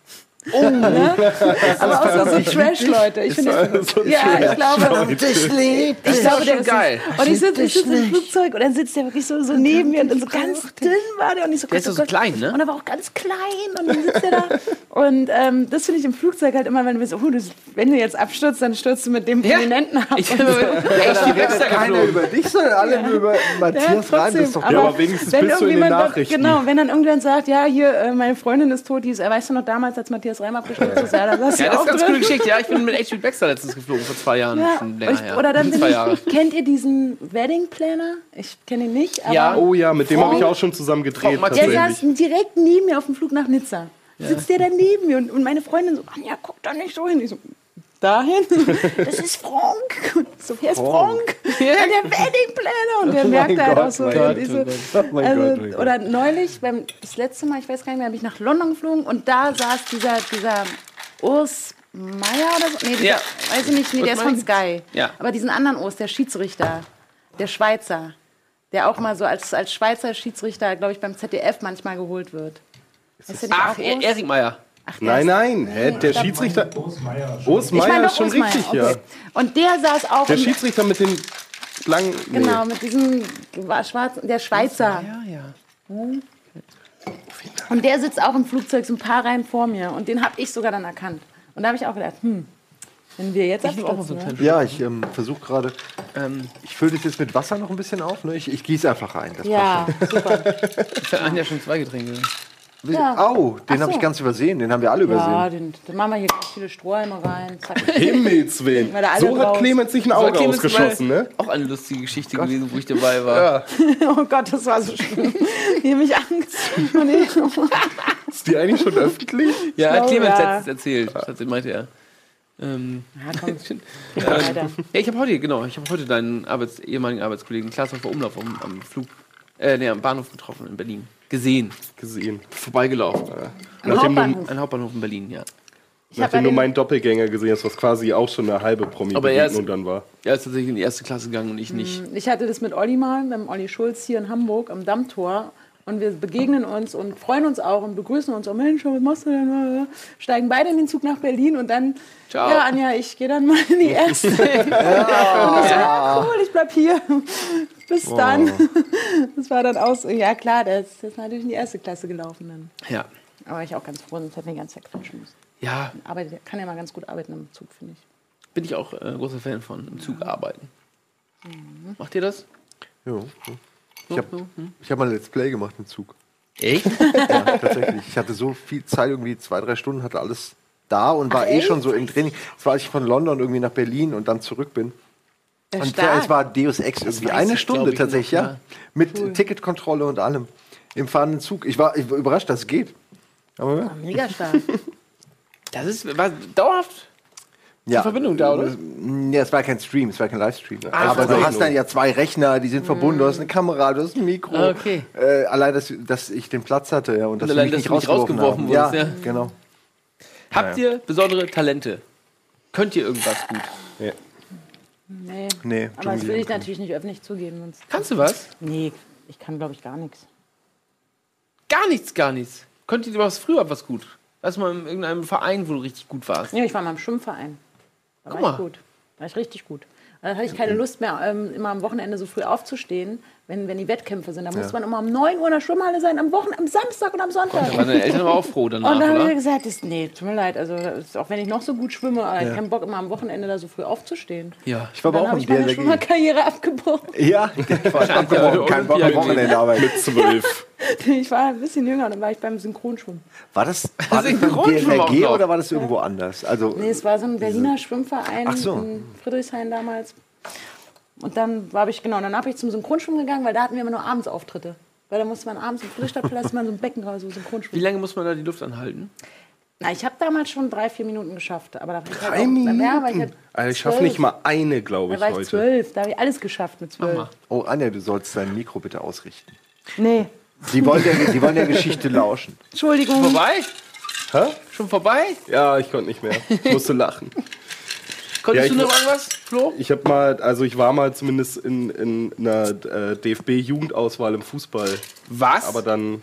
Oh, ne? Aber auch so Trash-Leute. Ich finde, das- so ein ja, ich glaube, Das lebt. ich glaube, der ist geil. Und ich sitze ich sitz im Flugzeug und dann sitzt der wirklich so, so neben mir und dann so ganz dünn war der und ich so, Der ist Gott, doch so oh Gott. klein, ne? Und er war auch ganz klein und dann sitzt er da. Und ähm, das finde ich im Flugzeug halt immer, wenn du bist, oh, du, wenn du jetzt abstürzt, dann stürzt du mit dem Ja. Prominenten ab. Ich mit Da HD redet Baxter keiner über dich, sondern alle nur über Ja, Matthias Reim. Das ist doch trotzdem. Ja, aber wenigstens wenn bist du in den irgendjemand- Nachrichten. Genau, wenn dann irgendwann sagt, ja, hier, äh, meine Freundin ist tot, die ist, äh, weißt du noch damals, als Matthias Reim abgestürzt ist, ja, da saß Ja, das ist eine ganz drin. coole Geschichte. Ja, ich bin mit HD Baxter letztens geflogen, vor zwei Jahren. Ja, Schon länger ich, her. oder dann bin ich, kennt ihr diesen Wedding Planner? Ich kenne ihn nicht, aber Ja. Oh ja, mit dem habe ich auch schon zusammen gedreht. Der saß direkt neben mir auf dem Flug nach Nizza. Sitzt der dann neben mir und, und meine Freundin so, Anja, guck da nicht so hin. Ich so, dahin? Das ist Frank. So, wer ist Frank? Ja, der Wedding Planner. Und der merkt halt Gott, auch so. Gott, diese, oh mein also, Gott, Gott. Oder neulich, beim, das letzte Mal, ich weiß gar nicht mehr, habe ich nach London geflogen und da saß dieser, dieser Urs Meier oder so. Nee, dieser, Ja. weiß ich nicht, nee, der ist von Sky. Ja. Aber diesen anderen Urs, der Schiedsrichter, der Schweizer, der auch mal so als, als Schweizer Schiedsrichter, glaube ich, beim ZDF manchmal geholt wird. Ach? Erik Meier. Ach, Nein, ist- nein, hä, der Schiedsrichter. Urs Ich Meier meine ist schon Urs Meier, richtig, okay. ja. Und der saß auch. Der im- Schiedsrichter mit den langen. nee. Genau, mit diesem schwarzen, der Schweizer. Ja, ja. Und der sitzt auch im Flugzeug so ein paar Reihen vor mir. Und den habe ich sogar dann erkannt. Und da habe ich auch gedacht, hm, wenn wir jetzt abstürzen, kleinen Ja, ich ähm, versuche gerade. Ähm, Ich fülle das jetzt mit Wasser noch ein bisschen auf. Ne? Ich, ich gieße einfach rein. Das Ja, super. ich habe Anja schon zwei Getränke. Passt. ja. Au, den Ach habe ich so. ganz übersehen. Den haben wir alle übersehen. Ja, den, dann machen wir hier ganz viele Strohhalme rein. Zack. Himmels Willen. So hat raus. Clemens sich ein So, Auge Clemens, ausgeschossen, ne? Auch eine lustige Geschichte gewesen, wo ich dabei war. Ja. Oh Gott, das war so schlimm. Wie mich Angst. Ist die eigentlich schon öffentlich? Ja, hat Clemens ja. letztens erzählt. Das meinte er. Ähm, ja, komm, weiter. ja, ich habe heute, genau, ich habe heute deinen Arbeits ehemaligen Arbeitskollegen Klaas auf Umlauf am, am Flug, äh, nee, am Bahnhof getroffen in Berlin. Gesehen, Gesehen. vorbeigelaufen. Am Nachdem du, Hauptbahnhof. Ein Hauptbahnhof in Berlin, ja. Ich hab nachdem du den- meinen Doppelgänger gesehen hast, was quasi auch schon eine halbe Aber er ist- Promi-Begegnung dann war. Er ist tatsächlich in die erste Klasse gegangen und ich nicht. Ich hatte das mit Olli mal, mit dem Olli Schulz hier in Hamburg am Dammtor. Und wir begegnen uns und freuen uns auch und begrüßen uns. Oh Mensch, was machst du denn? Steigen beide in den Zug nach Berlin und dann, Ciao. ja, Anja, ich gehe dann mal in die erste. Und ich so, ja, cool, ich bleib hier. Bis dann. Das war dann auch so, ja klar, der ist, natürlich in die erste Klasse gelaufen dann. Ja. Aber ich auch ganz froh, sonst hätte ich die ganze Zeit quatschen müssen. Ja, Aber kann ja mal ganz gut arbeiten im Zug, finde ich. bin ich auch äh, großer Fan von, im Zug arbeiten. Macht ihr das? Jo, jo. Ich habe ich hab mal ein Let's Play gemacht im Zug. Echt? Ja, tatsächlich. Ich hatte so viel Zeit, irgendwie zwei, drei Stunden, hatte alles da und war eh schon so im Training. Das war, als ich von London irgendwie nach Berlin und dann zurück bin. Und stark. es war Deus Ex irgendwie eine ich, Stunde tatsächlich, ja. ja. Mit Ticketkontrolle und allem. Im fahrenden Zug. Ich war, ich war überrascht, dass es geht. Aber ja. Mega stark. Das ist war dauerhaft ja. Verbindung da, oder? Ja, es war kein Stream, es war kein Livestream. Ah, Aber das du war hast dann ja zwei Rechner, die sind verbunden, du hast eine Kamera, du hast ein Mikro. Ah, okay. Äh, allein, dass, dass ich den Platz hatte ja, und dass allein, mich dass nicht du nicht rausgeworfen, rausgeworfen wurdest, ja, ja. genau. Habt ihr besondere Talente? Könnt ihr irgendwas gut? Ja. Nee. Nee, Aber das will ich natürlich nicht öffentlich zugeben. Sonst Kannst du was? nee, ich kann, glaube ich, gar nichts. Gar nichts, gar nichts. Könnt ihr was früher was gut? Lass mal in irgendeinem Verein, wo du richtig gut warst. Ja, ich war mal im Schwimmverein. Da Guck war mal. ich gut. Da war ich richtig gut. Da hatte ich keine Lust mehr, ähm, immer am Wochenende so früh aufzustehen, wenn, wenn die Wettkämpfe sind. Da musste man immer um 9 Uhr in der Schwimmhalle sein, am Wochen, am Samstag und am Sonntag. Da waren deine Eltern aber auch froh danach, Und dann habe ich oder? gesagt, das, nee, tut mir leid, also auch wenn ich noch so gut schwimme, aber ich habe keinen Bock, immer am Wochenende da so früh aufzustehen. Ja. Ich war aber auch habe im ich meine. Schwimmerkarriere abgebrochen. Ja, ich war abgebrochen, kein Bock am. Wochenende arbeiten. Mit zwölf. Ich war ein bisschen jünger und dann war ich beim Synchronschwimmen. War das, war das beim auch DLRG oder war das irgendwo anders? Also, Nee, es war so ein Berliner Schwimmverein so. in Friedrichshain damals. Und dann war ich, genau, dann habe ich zum Synchronschwimmen gegangen, weil da hatten wir immer nur abends Auftritte. Weil da musste man abends im Friedrichstadtpalast mal so ein Becken raus, so Wie Synchronschwimmen. lange muss man da die Luft anhalten? Na, ich habe damals schon drei, vier Minuten geschafft. Aber da war ich halt Drei auch, Minuten? Ja, weil ich, halt Alter, ich schaffe nicht mal eine, glaube Da ich, war ich heute. zwölf, da habe ich alles geschafft mit zwölf. oh Anja, du sollst dein Mikro bitte ausrichten. Nee, Die wollen der, die wollen der Geschichte lauschen. Entschuldigung. Vorbei? Hä? Schon vorbei? Ja, ich konnte nicht mehr. Ich musste lachen. Konntest Ja, du noch irgendwas, Flo? Ich habe mal, also ich war mal zumindest in, in einer äh, DFB-Jugendauswahl im Fußball. Was? Aber dann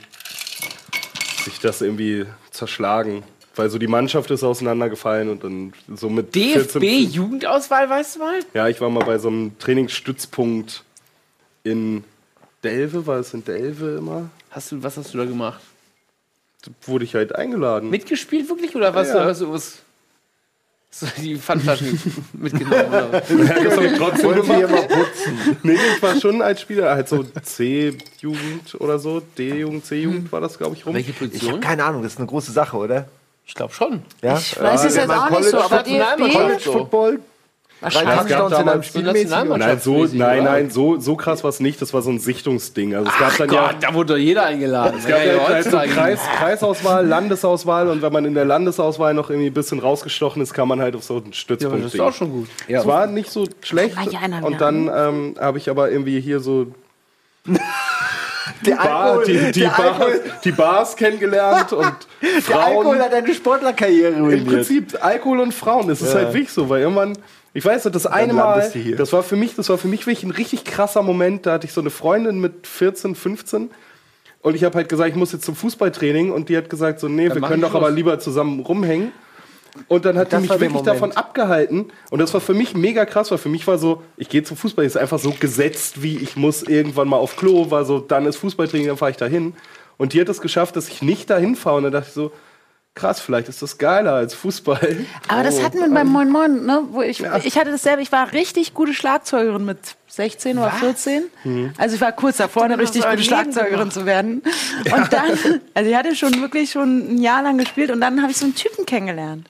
sich das irgendwie zerschlagen. Weil so die Mannschaft ist auseinandergefallen und dann so mit 14 DFB-Jugendauswahl, weißt du mal? Ja, ich war mal bei so einem Trainingsstützpunkt in Delve, war es in Delve immer? Hast du, was hast du da gemacht? Da wurde ich halt eingeladen. Mitgespielt wirklich oder was? Ja. Hast du was? Du die Pfandflaschen mitgenommen? Oder? Ja, das habe ich trotzdem hier gemacht. mal putzen? Nee, ich war schon als Spieler, halt so C-Jugend oder so, D-Jugend, C-Jugend war das, glaube ich, rum. Welche Ich habe Position? keine Ahnung, das ist eine große Sache, oder? Ich glaube schon. Ja? Ich weiß es Ja, jetzt auch nicht so, aber DFB College Football, Touchdowns in einem Spiel Nein, so, nein, nein, so, so krass war es nicht. Das war so ein Sichtungsding. Also es gab dann Gott, ja, da wurde doch jeder eingeladen. es gab ja halt so Kreis, Kreisauswahl, Landesauswahl und wenn man in der Landesauswahl noch irgendwie ein bisschen rausgestochen ist, kann man halt auf so einen Ja, Stützpunkt das ist auch schon gut. Es war nicht so schlecht. Ja Und dann ähm, habe ich aber irgendwie hier so Der Bar, Alkohol, die, die, der, Bar, die Bars kennengelernt und der Frauen. Alkohol hat deine Sportlerkarriere Im ruiniert. Prinzip Alkohol und Frauen. Das ist halt wirklich so, weil irgendwann, ich weiß nicht, das eine Mal, das war für mich, das war für mich wirklich ein richtig krasser Moment. Da hatte ich so eine Freundin mit 14, 15 und ich habe halt gesagt, ich muss jetzt zum Fußballtraining und die hat gesagt so, nee, wir mach können doch aber lieber zusammen rumhängen. Und dann hat Das die mich wirklich Moment. davon abgehalten. Und das war für mich mega krass, weil für mich war so, ich gehe zum Fußball, ist einfach so gesetzt, wie ich muss irgendwann mal auf Klo, war so, dann ist Fußballtraining, dann fahre ich da hin. Und die hat es geschafft, dass ich nicht dahin fahre. Und dann dachte ich so, krass, vielleicht ist das geiler als Fußball. Aber das hatten wir beim Moin Moin, ne? Wo ich, ich hatte das selber, ich war richtig gute Schlagzeugerin mit 16 oder 14. Also ich war kurz davor, eine richtig gute Schlagzeugerin zu werden. Und dann, also ich hatte schon wirklich schon ein Jahr lang gespielt und dann habe ich so einen Typen kennengelernt.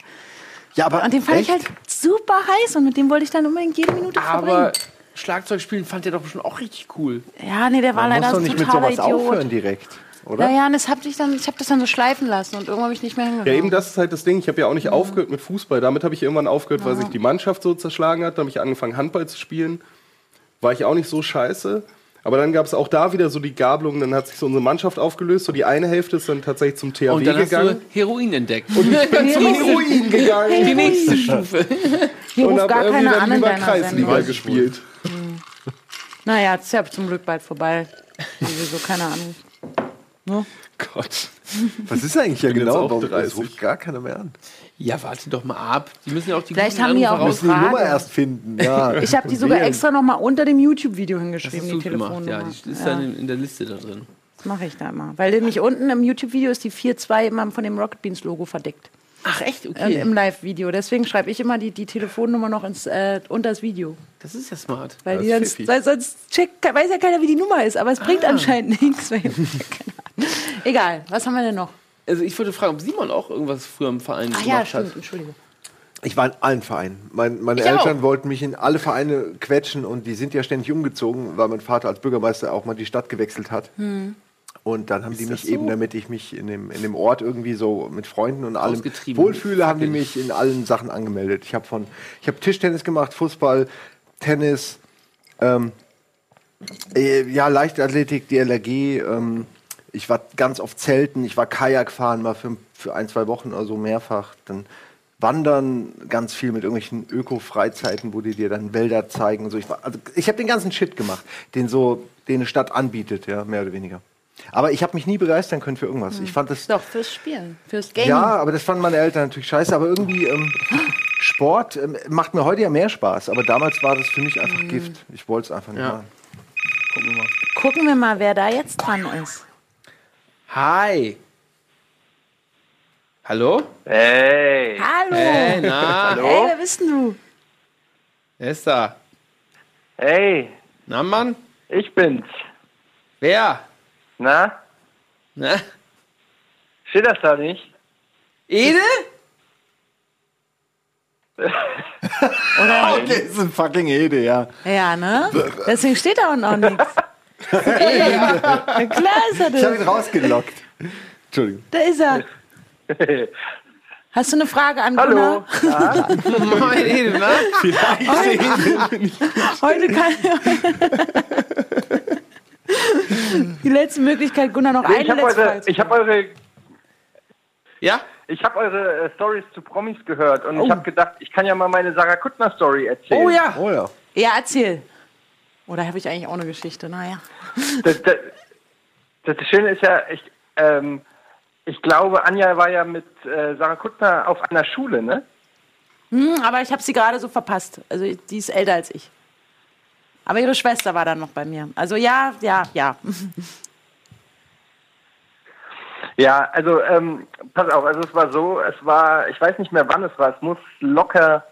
Ja, aber Und den fand echt? ich halt super heiß und mit dem wollte ich dann unbedingt jede Minute Aber verbringen. Schlagzeug spielen fand ihr doch schon auch richtig cool. Ja, nee, der war Man muss leider doch ein nicht mit totaler sowas aufhören Idiot. direkt, oder? Naja, und das hab ich dann, ich habe das dann so schleifen lassen und irgendwann habe ich nicht mehr hingegangen. Ja, eben das ist halt das Ding. Ich habe ja auch nicht aufgehört mit Fußball. Damit habe ich irgendwann aufgehört, weil sich die Mannschaft so zerschlagen hat. Dann habe ich angefangen, Handball zu spielen. War ich auch nicht so scheiße. Aber dann gab es auch da wieder so die Gabelung. Dann hat sich so unsere Mannschaft aufgelöst. So die eine Hälfte ist dann tatsächlich zum THW Und dann hast gegangen. du Heroin entdeckt. Und ich bin zum Heroin gegangen. die nächste Stufe. Hier und habe gar irgendwie dann lieber Kreisliga gespielt. Naja, das ist ja zum Glück bald vorbei. Sowieso keine Ahnung. Gott. Was ist eigentlich ja genau? auch Warum 30. ruft gar keiner mehr an? Ja, warte doch mal ab. Die müssen ja auch die Vielleicht haben die auch Müssen die. Nummer erst finden. Ja. Ich habe die sogar extra noch mal unter dem YouTube-Video hingeschrieben, die Telefonnummer. ja. Die ist Ja, dann in, in der Liste da drin. das mache ich da immer. Weil nämlich unten im YouTube-Video ist die 4.2 immer von dem Rocket Beans-Logo verdeckt. Ach, echt? Äh, Okay. Im Live-Video. Deswegen schreibe ich immer die, die Telefonnummer noch ins, äh, unter das Video. das ist ja smart. Weil Das die sonst, weil sonst checkt, weiß ja keiner, wie die Nummer ist. Aber es bringt Ah. anscheinend nichts. Egal, was haben wir denn noch? Also ich wollte fragen, ob Simon auch irgendwas früher im Verein Ach gemacht ja, hat. stimmt, Entschuldigung. Ich war in allen Vereinen. Mein, meine Ich Eltern auch. wollten mich in alle Vereine quetschen und die sind ja ständig umgezogen, weil mein Vater als Bürgermeister auch mal die Stadt gewechselt hat. Hm. Und dann haben die das mich so? eben, damit ich mich in dem, in dem Ort irgendwie so mit Freunden und allem wohlfühle, haben die mich in allen Sachen angemeldet. Ich habe von, ich habe Tischtennis gemacht, Fußball, Tennis, ähm, äh, ja Leichtathletik, DLRG. Ähm, ich war ganz oft Zelten, ich war Kajak fahren mal für, für ein zwei Wochen oder so mehrfach. Dann Wandern ganz viel mit irgendwelchen Öko-Freizeiten, wo die dir dann Wälder zeigen und so. Ich, war- also ich habe den ganzen Shit gemacht, den so, den eine Stadt anbietet, ja, mehr oder weniger. Aber ich habe mich nie begeistern können für irgendwas. Ich fand das, Doch, fürs Spielen, fürs Gaming. ja, aber das fanden meine Eltern natürlich scheiße. Aber irgendwie ähm, Sport ähm, macht mir heute ja mehr Spaß. Aber damals war das für mich einfach Gift. Ich wollte es einfach nicht Ja. machen. Gucken wir mal. Gucken wir mal, wer da jetzt dran ist. Hi. Hallo? Hey. Hallo! Hey, na? Hey, wer bist denn du? Wer ist da? Hey, Na, Mann? ich bin's. Wer? Na? Na? Steht das da nicht? Ede? Oder? Das ist ein fucking Ede, ja. Ja, ne? Deswegen steht da unten auch nichts. ja, klar ist er Ich habe das. ihn rausgelockt. Entschuldigung. Da ist er. Hast du eine Frage an Hallo. Gunnar? Moin, Ede, na? Heute kann. Die letzte Möglichkeit, Gunnar, noch eine Ich habe letzte eure, Frage. zu ich hab eure, Ja? ich hab eure äh, Stories zu Promis gehört und ich habe gedacht, ich kann ja mal meine Sarah Kuttner Story erzählen. Oh ja. Oh ja. Ja, erzähl. Oder habe ich eigentlich auch eine Geschichte? Naja. Das, das, das Schöne ist ja, ich, ähm, ich glaube, Anja war ja mit äh, Sarah Kuttner auf einer Schule, ne? Hm, aber ich habe sie gerade so verpasst. Also die ist älter als ich. Aber ihre Schwester war dann noch bei mir. Also ja, ja, ja. Ja, also ähm, pass auf, also es war so, es war, ich weiß nicht mehr wann es war, es muss locker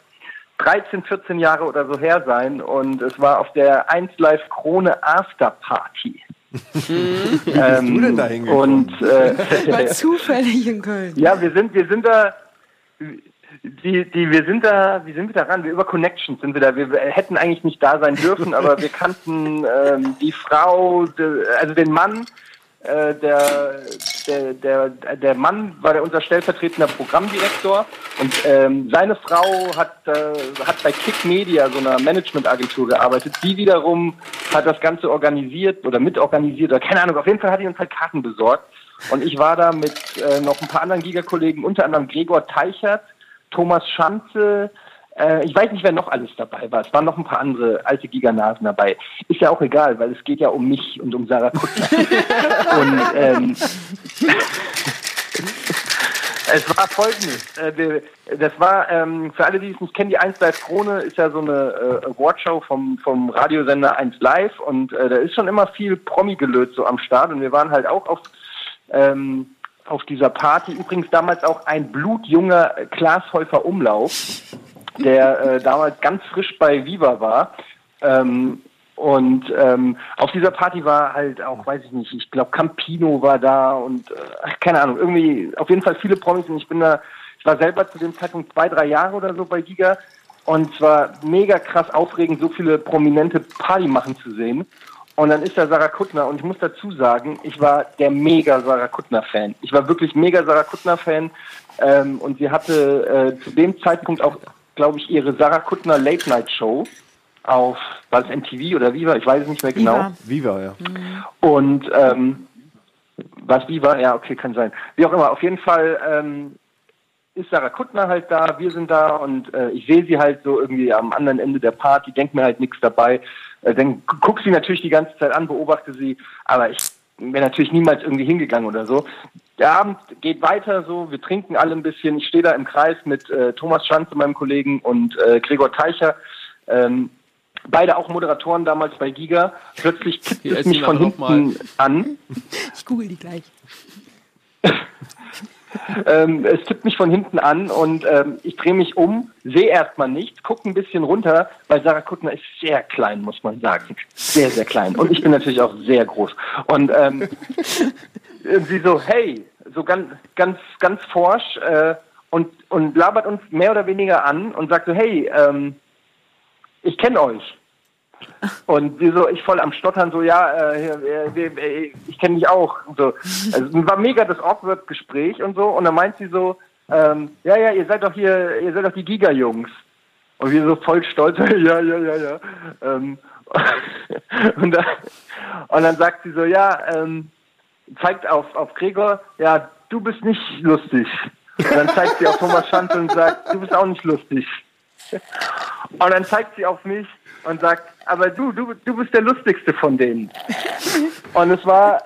13, 14 Jahre oder so her sein und es war auf der 1 Live Krone After Party. ähm, du denn da hingekommen? Und äh, War zufällig in Köln. ja, wir sind, wir sind da, die, die, wir sind da, wie sind wir da ran? Wir über Connections sind wir da. Wir hätten eigentlich nicht da sein dürfen, aber wir kannten ähm, die Frau, de, also den Mann, äh, der, der, der, der Mann war der unser stellvertretender Programmdirektor und ähm, seine Frau hat, äh, hat bei Kick Media, so einer Managementagentur, gearbeitet. Die wiederum hat das Ganze organisiert oder mitorganisiert oder keine Ahnung. Auf jeden Fall hat die uns halt Karten besorgt. Und ich war da mit äh, noch ein paar anderen Giga-Kollegen, unter anderem Gregor Teichert, Thomas Schanze, äh, ich weiß nicht, wer noch alles dabei war. Es waren noch ein paar andere alte Giganasen dabei. Ist ja auch egal, weil es geht ja um mich und um Sarah Kuttner. und ähm, es war folgendes. Äh, wir, das war, ähm, für alle, die es nicht kennen, die 1 Live Krone ist ja so eine äh, Awardshow vom, vom Radiosender 1 Live und äh, da ist schon immer viel Promi gelöt so am Start und wir waren halt auch auf ähm, auf dieser Party. Übrigens damals auch ein blutjunger Klaas Häufer Umlauf, der äh, damals ganz frisch bei Viva war. Ähm, und ähm, auf dieser Party war halt auch, weiß ich nicht, ich glaube Campino war da und äh, keine Ahnung, irgendwie auf jeden Fall viele Promis und ich bin da, ich war selber zu dem Zeitpunkt zwei, drei Jahre oder so bei Giga und es war mega krass aufregend, so viele prominente Party machen zu sehen. Und dann ist da Sarah Kuttner und ich muss dazu sagen, ich war der mega Sarah Kuttner Fan. Ich war wirklich mega Sarah Kuttner Fan ähm, und sie hatte äh, zu dem Zeitpunkt auch, glaube ich, ihre Sarah Kuttner Late Night Show auf, war es MTV oder Viva? Ich weiß es nicht mehr genau. Viva. Viva, ja. Und ähm, was Viva? Ja, okay, kann sein. Wie auch immer, auf jeden Fall ähm, ist Sarah Kuttner halt da, wir sind da und äh, ich sehe sie halt so irgendwie am anderen Ende der Party, denke mir halt nichts dabei. Äh, dann gu- guck sie natürlich die ganze Zeit an, beobachte sie, aber ich wäre natürlich niemals irgendwie hingegangen oder so. Der Abend geht weiter so, wir trinken alle ein bisschen. Ich stehe da im Kreis mit äh, Thomas Schanze, meinem Kollegen, und äh, Gregor Teicher. Ähm, beide auch Moderatoren damals bei Giga. Plötzlich kippt Hier es mich von hinten an. Ich google die gleich. ähm, es tippt mich von hinten an und ähm, ich drehe mich um, sehe erstmal nichts, gucke ein bisschen runter, weil Sarah Kuttner ist sehr klein, muss man sagen. Sehr, sehr klein. Und ich bin natürlich auch sehr groß. Und ähm, sie so, hey, so ganz, ganz, ganz forsch äh, und, und labert uns mehr oder weniger an und sagt so, hey, ähm, ich kenne euch. Und wir so, ich voll am Stottern, so, ja, äh, äh, äh, ich kenne dich auch. So. Also, war mega das Awkward-Gespräch und so. Und dann meint sie so, ähm, ja, ja, ihr seid doch hier, ihr seid doch die Giga-Jungs. Und wir so voll stolz, ja, ja, ja, ja. Ähm, und, dann, und dann sagt sie so, ja, ähm, zeigt auf, auf Gregor, ja, du bist nicht lustig. Und dann zeigt sie auf Thomas Schanze und sagt, du bist auch nicht lustig. Und dann zeigt sie auf mich und sagt, aber du, du, du bist der lustigste von denen. Und es war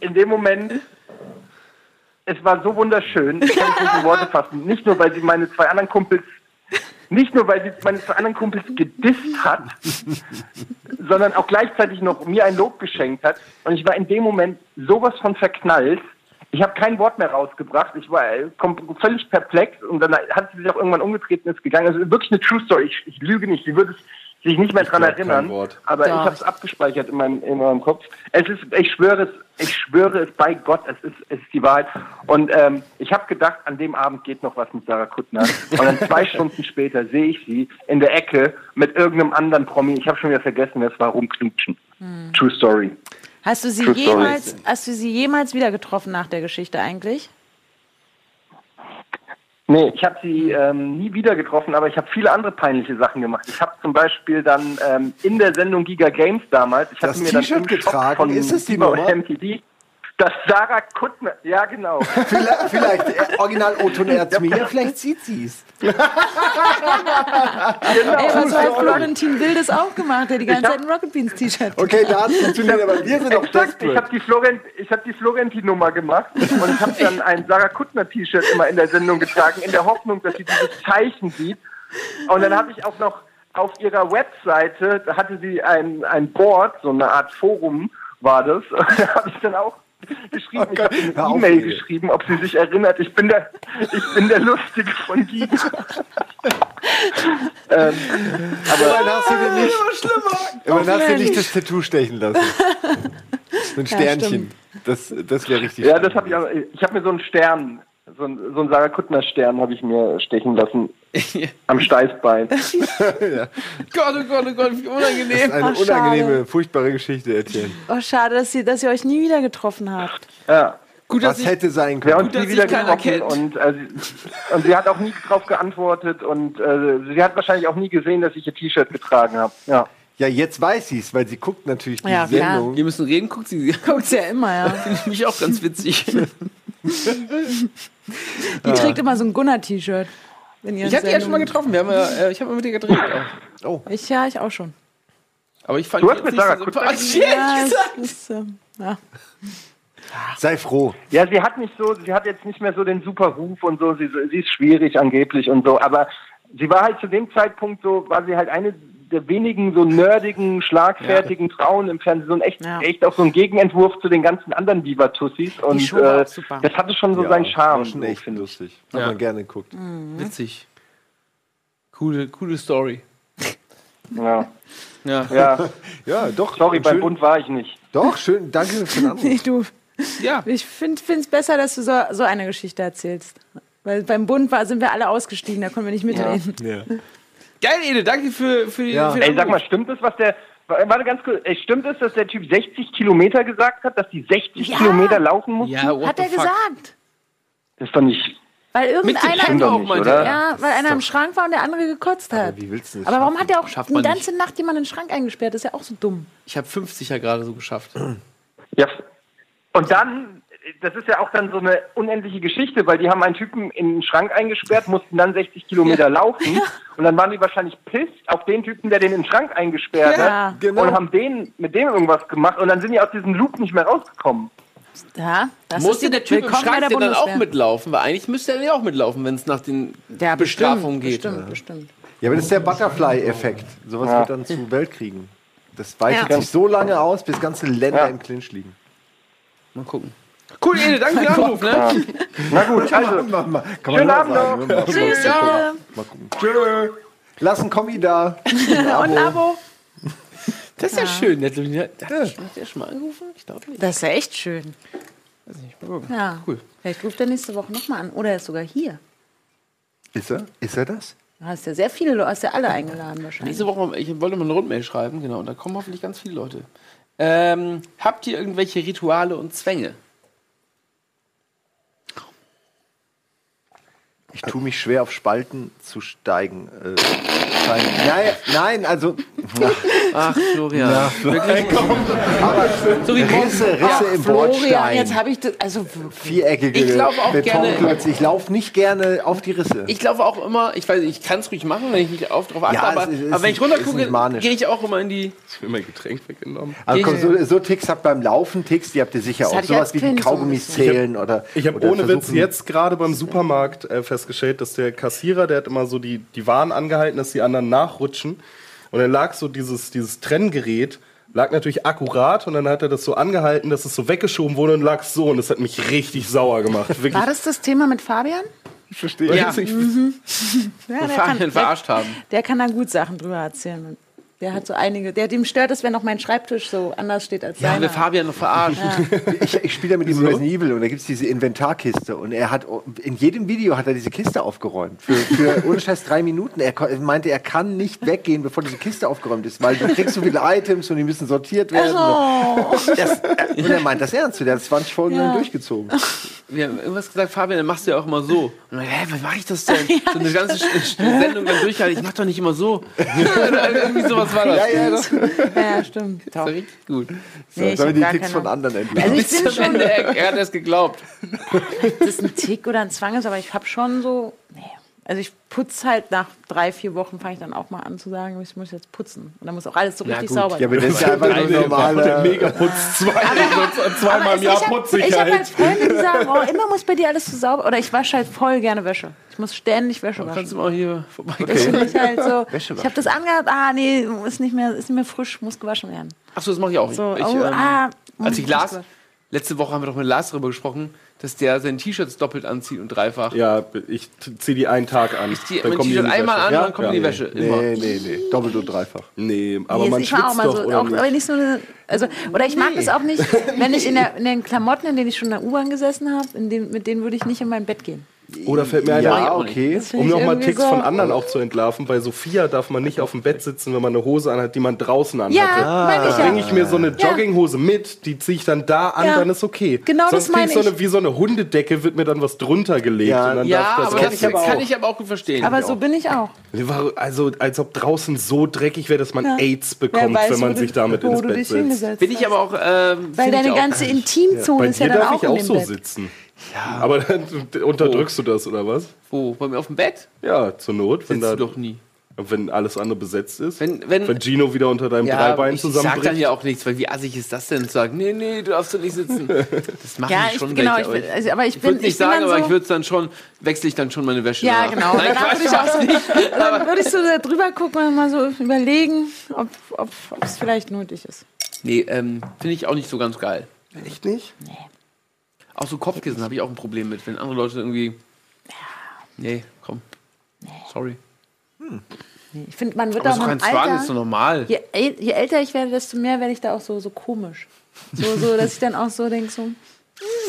in dem Moment, es war so wunderschön, ich kann es nicht in Worte fassen. Nicht nur, weil sie meine zwei anderen Kumpels, nicht nur, weil sie meine zwei anderen Kumpels gedisst hat, sondern auch gleichzeitig noch mir ein Lob geschenkt hat. Und ich war in dem Moment sowas von verknallt. Ich habe kein Wort mehr rausgebracht. Ich war äh, völlig perplex und dann hat sie sich auch irgendwann umgetreten und ist gegangen. Also wirklich eine True Story. Ich, ich lüge nicht. Sie würde es sich nicht mehr dran glaub kein erinnern. Aber Doch. ich habe es abgespeichert in meinem, in meinem Kopf. Es ist, ich schwöre es, ich schwöre es bei Gott, es ist, es ist die Wahrheit. Und ähm, ich habe gedacht, an dem Abend geht noch was mit Sarah Kuttner. Und dann zwei Stunden später sehe ich sie in der Ecke mit irgendeinem anderen Promi. Ich habe schon wieder vergessen, wer es war, rumknutschen. True Story. Hast du sie True Story. jemals, hast du sie jemals wieder getroffen nach der Geschichte eigentlich? Nee, ich habe sie ähm, nie wieder getroffen, aber ich habe viele andere peinliche Sachen gemacht. Ich habe zum Beispiel dann ähm, in der Sendung Giga Games damals, ich Das hatte mir dann T-Shirt getragen, von ist es die Nummer? MTV das Sarah Kuttner, ja genau. Vielleicht, vielleicht äh, original Oton Erzmir, vielleicht sieht sie es. Ey, aber so hat Florentin Wildes auch gemacht, der die ganze hab- Zeit ein Rocket Beans T-Shirt Okay, da hat es funktioniert, aber wir sind auf Exakt, ich habe die, Florent, ich hab die Florentin-Nummer gemacht und ich habe dann ein Sarah Kuttner-T-Shirt immer in der Sendung getragen, in der Hoffnung, dass sie dieses Zeichen sieht. Und dann habe ich auch noch auf ihrer Webseite, da hatte sie ein, ein Board, so eine Art Forum war das, und da habe ich dann auch geschrieben, ich habe eine E-Mail geschrieben, ob sie sich erinnert, ich bin der, ich bin der Lustige von Giga. ähm, Immerhin hast du dir nicht, immerhin hast du nicht das Tattoo stechen lassen. So ein Sternchen. Das, das wäre richtig. Ja, das habe ich auch. Ich habe mir so einen Stern, so einen, so einen Sarah Kuttner Stern habe ich mir stechen lassen am Steißbein. Gott, oh Gott, oh Gott, wie unangenehm. Eine Ach, schade. unangenehme, furchtbare Geschichte erzählen. Oh, schade, dass ihr, dass ihr euch nie wieder getroffen habt. Ja. Gut, dass Was ich, hätte sein Wir können? haben uns dass nie wieder getroffen und, äh, sie, und sie hat auch nie drauf geantwortet und äh, sie hat wahrscheinlich auch nie gesehen, dass ich ihr T-Shirt getragen habe. Ja. Ja, jetzt weiß sie es, weil sie guckt natürlich die Ja, klar. Sendung. wir müssen reden, guckt sie. Guckt's ja immer, ja. Finde ich mich auch ganz witzig. Die trägt immer so ein Gunnar-T-Shirt. In ihren Ich habe die ja schon mal getroffen. Wir haben ja, äh, ich habe mal mit ihr gedreht. Auch. Ich, ja, ich auch schon. Aber ich fand Du hast mit Sarah so Kuttner gedreht? Ja, Ja, ist, ähm, ja. Sei froh. ja, sie hat nicht so, sie hat jetzt nicht mehr so den super Ruf und so, sie, sie ist schwierig angeblich und so, aber sie war halt zu dem Zeitpunkt so, war sie halt eine der wenigen so nerdigen, schlagfertigen Frauen im Fernsehen. So ein echt, Ja. echt auch so ein Gegenentwurf zu den ganzen anderen Diva-Tussis. Und äh, das hatte schon so Ja, seinen Charme. War schon so, echt finde ich. lustig. Hat Ja. man gerne geguckt. Witzig. Coole, coole Story. Ja. Ja. ja, Ja, doch. sorry, beim Bund war ich nicht. Doch, schön. Danke für den Anruf. Nee, du. ja. Ich finde es besser, dass du so, so eine Geschichte erzählst. Weil beim Bund war, sind wir alle ausgestiegen, da konnten wir nicht mitreden. Ja. Geil, Ede, danke für, für, die, Ja. für den Ey, sag mal, stimmt es, was der. Warte ganz kurz. Ey, stimmt es, dass der Typ 60 Kilometer gesagt hat, dass die 60 Ja. Kilometer laufen mussten? Ja, what Hat the er fuck? gesagt. Das ist doch nicht. Weil irgendeiner. Auch, nicht, oder? er. Ja, weil einer im Schrank war und der andere gekotzt hat. wie willst du das Aber warum hat er auch Schafft die man ganze Nacht jemanden in den Schrank eingesperrt? Das ist ja auch so dumm. Ich habe 50 ja gerade so geschafft. Ja. Und dann, das ist ja auch dann so eine unendliche Geschichte, weil die haben einen Typen in den Schrank eingesperrt, mussten dann 60 Kilometer laufen und dann waren die wahrscheinlich pisst auf den Typen, der den in den Schrank eingesperrt Ja, hat genau. und haben den mit dem irgendwas gemacht und dann sind die aus diesem Loop nicht mehr rausgekommen. Ja, das Musste ist der Typ im Schrank der dann auch mitlaufen? Weil eigentlich müsste er ja auch mitlaufen, wenn es nach den Ja, Bestrafungen geht. Bestimmt, bestimmt. Ja, aber das ist der Butterfly-Effekt. Sowas Ja. wird dann zu Weltkriegen. Das weitet Ja. sich so lange aus, bis ganze Länder Ja. im Clinch liegen. Mal gucken. Cool, Ede, danke für den Anruf. Ne? Na gut, also, Schönen Abend noch. Tschüss. Tschö. Lass ein Kommi da. Und Abo. Das ist ja, schön. Der Hat, hat, hat der schon mal angerufen? Ich glaube nicht. Das ist ja echt schön. Weiß nicht. Mal gucken. Ja. Cool. Vielleicht ruft er nächste Woche nochmal an. Oder er ist sogar hier. Ist er? Ist er das? Du hast ja sehr viele Leute, hast ja alle eingeladen wahrscheinlich. Nächste Woche, ich wollte mal eine Rundmail schreiben, genau, und da kommen hoffentlich ganz viele Leute. Ähm, habt ihr irgendwelche Rituale und Zwänge? Ich tue mich schwer auf Spalten zu steigen. Äh, nein, nein, also Ach, Florian. Wirklich? So wie Risse, Risse im Florian, Bordstein. jetzt habe ich das, also. Viereckige Ich laufe auch. Ich laufe nicht gerne auf die Risse. Ich laufe auch immer, ich weiß, ich kann es ruhig machen, wenn ich nicht auf, drauf achte, Ja, aber, ist- aber wenn ich ist- runter ist gucke, nicht manisch. gehe ich auch immer in die. Ist mir mein Getränk weggenommen. Aber komm, so, so Ticks habt beim Laufen, Ticks, die habt ihr sicher auch. ich als Sowas wie die so Kaugummis zählen oder. Ich habe ohne Witz jetzt gerade beim Supermarkt äh, festgestellt, dass der Kassierer, der hat immer so die, die Waren angehalten, dass die anderen nachrutschen. Und dann lag so dieses, dieses Trenngerät, lag natürlich akkurat und dann hat er das so angehalten, dass es so weggeschoben wurde und lag so. Und das hat mich richtig sauer gemacht. Wirklich. War das das Thema mit Fabian? Ich verstehe. Ja. Weiß ich- Ja, Und Fabian verarscht haben. Der kann da gut Sachen drüber erzählen. Der hat so einige, der dem stört es, wenn auch mein Schreibtisch so anders steht als Ja, wir seiner. Fabian noch verarscht. Ich, ich spiele ja mit ihm Resident Evil und da gibt es diese Inventarkiste und er hat in jedem Video hat er diese Kiste aufgeräumt. Für, für ohne Scheiß drei Minuten. Er meinte, er kann nicht weggehen, bevor diese Kiste aufgeräumt ist, weil du kriegst so viele Items und die müssen sortiert werden. Das, und er meint das ernst. Der hat 20 Folgen lang durchgezogen. Wir haben irgendwas gesagt, Fabian, dann machst du ja auch immer so. Und dann, hä, wie mache ich das denn? so eine ganze Sendung dann durchhalten. Ich mach doch nicht immer so. Irgendwie sowas war das. Ja, ja, das, Ja, ja, stimmt. Das war richtig gut. Nee, ich sollen die Ticks von anderen entladen. Also ich bin schon, er, er hat es geglaubt. dass es ein Tick oder ein Zwang ist, aber ich habe schon so, nee. Also ich putze halt nach drei, vier Wochen, fange ich dann auch mal an zu sagen, ich muss jetzt putzen. Und dann muss auch alles so Ja, richtig gut. sauber ja, sein. aber das ist ja einfach nur Der normaler. Megaputz zwei, zweimal Aber im Jahr ich habe hab halt Putzsicherheit. Freunde, die sagen, oh, immer muss bei dir alles so sauber. Oder ich wasche halt voll gerne Wäsche. Ich muss ständig Wäsche Kannst waschen. du mal hier vorbei. Das finde ich halt so. Ich habe das angehabt, ah nee, ist nicht mehr, ist nicht mehr frisch, muss gewaschen werden. Achso, das mache ich auch. So, ich, oh, ähm, ah, als ich gewaschen. Letzte Woche haben wir doch mit Lars darüber gesprochen, dass der seine T-Shirts doppelt anzieht und dreifach. Ja, ich ziehe die einen Tag an. Ich ziehe mein T-Shirt einmal an, Ja? dann kommt Ja. in die Wäsche. Immer. Nee, nee, nee. Doppelt und dreifach. Nee, aber Nee, man ich war auch schwitzt mal doch, so, oder auch, nicht? aber nicht so eine, also, oder ich mag das auch nicht, wenn ich in, der, in den Klamotten, in denen ich schon in der U-Bahn gesessen habe, mit denen würde ich nicht in mein Bett gehen. Oder fällt mir einer Ja, ein, okay. Das find um ich nochmal Ticks so- von anderen auch zu entlarven. Bei Sophia darf man nicht auf dem Bett sitzen, wenn man eine Hose anhat, die man draußen anhatte. Ja, ich Da bringe ich mir so eine Jogginghose mit, die ziehe ich dann da an, Ja. dann ist okay. Genau Sonst das meine ich so eine, ich. wie so eine Hundedecke, wird mir dann was drunter gelegt. Ja. und dann Ja, darf das aber auch das ich kann auch. ich aber auch gut verstehen. Aber so bin ich auch. War- Also, als ob draußen so dreckig wäre, dass man Ja. AIDS bekommt, weiß, wenn man sich damit ins Bett setzt. Bin ich aber auch. Ähm, Weil deine ich auch- ganze Intimzone Bei ist ja dir dann darf auch ich in auch dem so Bett. Sitzen. Aber dann unterdrückst du das, oder was? Wo? Bei mir auf dem Bett? Ja, zur Not. Wenn Sitzt da, du doch nie. Wenn alles andere besetzt ist. Wenn- wenn- Gino wieder unter deinem Ja, Dreibein ich sag zusammenbricht. dann ja auch nichts, weil wie assig ist das denn zu sagen, nee, nee, du darfst doch nicht sitzen. Das machen Ja, ich, schon genau, welche, ich, bin- also, aber ich, Ich bin, würde nicht ich bin sagen, dann aber so, ich würde es dann schon, wechsle ich dann schon meine Wäsche. Ja, danach. genau. Nein, Quatsch, würde ich auch so, dann würde ich so da drüber gucken und mal so überlegen, ob ob- ob es vielleicht nötig ist. Nee, ähm, finde ich auch nicht so ganz geil. Echt nicht? Auch so Kopfkissen habe ich auch ein Problem mit, wenn andere Leute irgendwie. Nee, komm. Sorry. Nee, Ich finde, man wird Aber auch so im kein Zwang ist so normal. je, je älter ich werde, desto mehr werde ich da auch so, so komisch. So, so, dass ich dann auch so denke, so, hm,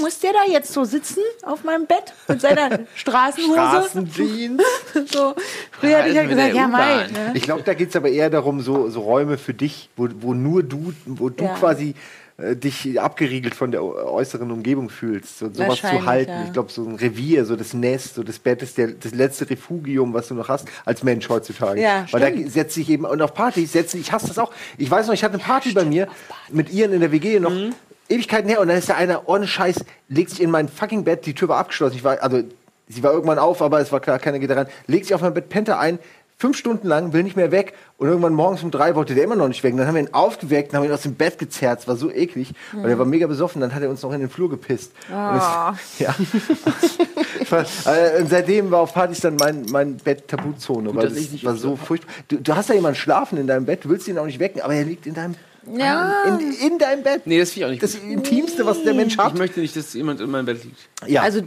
muss der da jetzt so sitzen auf meinem Bett mit seiner Straßenhose? Straßenjeans. So, früher hätte ich halt gesagt, ja, mei. Ne? Ich glaube, da geht es aber eher darum, so, so Räume für dich, wo, wo nur du, wo du Ja. quasi äh, dich abgeriegelt von der äußeren Umgebung fühlst. So, sowas zu halten. ja. Ich glaube, so ein Revier, so das Nest, so das Bett ist der, das letzte Refugium, was du noch hast als Mensch heutzutage. Ja, Weil da stimmt. setzt sich eben, und auf Partys setzen, ich hasse das auch. Ich weiß noch, ich hatte eine Party bei mir mit ihren in der WG noch. Mhm. Ewigkeiten her und dann ist da einer ohne Scheiß, legt sich in mein fucking Bett, die Tür war abgeschlossen. Ich war, also, sie war irgendwann auf, aber es war klar, keiner geht da rein. Legt sich auf mein Bett, pennt da ein, fünf Stunden lang, will nicht mehr weg. Und irgendwann morgens um drei wollte der immer noch nicht weg. Und dann haben wir ihn aufgeweckt und haben ihn aus dem Bett gezerrt. Es war so eklig, weil Mhm. er war mega besoffen. Dann hat er uns noch in den Flur gepisst. Und Ah. es, ja. War- äh, und seitdem war auf Partys dann mein, mein Bett Tabuzone. weil dass das ich nicht war so furchtbar. Du, du hast da jemanden schlafen in deinem Bett, du willst ihn auch nicht wecken, aber er liegt in deinem, Ja. in, in deinem Bett. Nee, das finde ich auch nicht Das gut. Intimste, was der Mensch hat. Ich möchte nicht, dass jemand in meinem Bett liegt. Ja. Also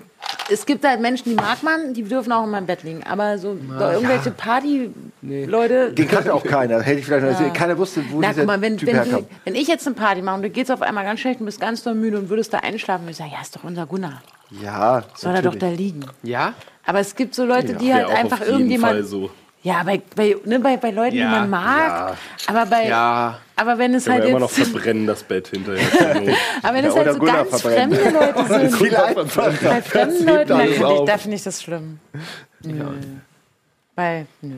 es gibt halt Menschen, die mag man, die dürfen auch in meinem Bett liegen. Aber so irgendwelche Party-Leute. Den kannte auch keiner. Hätte ich vielleicht noch Ja. Keiner wusste, wo Na, dieser guck mal, wenn, Typ wenn, herkam. du, wenn ich jetzt eine Party mache und du gehst auf einmal ganz schlecht und bist ganz doll müde und würdest da einschlafen, würde ich sagen, ja, ist doch unser Gunnar. Ja, Soll er doch natürlich. da liegen. Ja? Aber es gibt so Leute, die Wär halt auch einfach auf jeden Fall irgendjemand. so. Ja, bei, bei, ne, bei, bei Leuten, Ja, die man mag. Aber bei. Ja. Aber wenn es Können halt wir immer noch verbrennen, das Bett hinterher. Aber wenn es Ja, halt oder so Gunnar ganz verbrennen. fremde Leute sind. Viel. Bei fremden Leuten, da finde ich, da finde ich das schlimm. Nö. Weil, nö.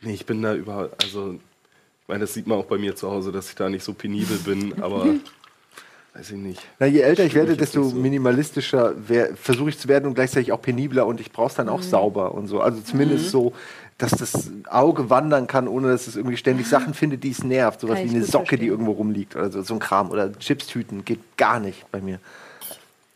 nee, ich bin da überhaupt, also, ich meine, das sieht man auch bei mir zu Hause, dass ich da nicht so penibel bin, aber weiß ich nicht. Na, je älter ich werde, desto so. minimalistischer versuche ich zu werden und gleichzeitig auch penibler und ich brauche es dann Mhm. auch sauber und so. Also zumindest so, dass das Auge wandern kann, ohne dass es irgendwie ständig Sachen findet, die es nervt. Sowas wie ich eine Socke, die verstehen. irgendwo rumliegt oder so, so ein Kram. Oder Chipstüten geht gar nicht bei mir.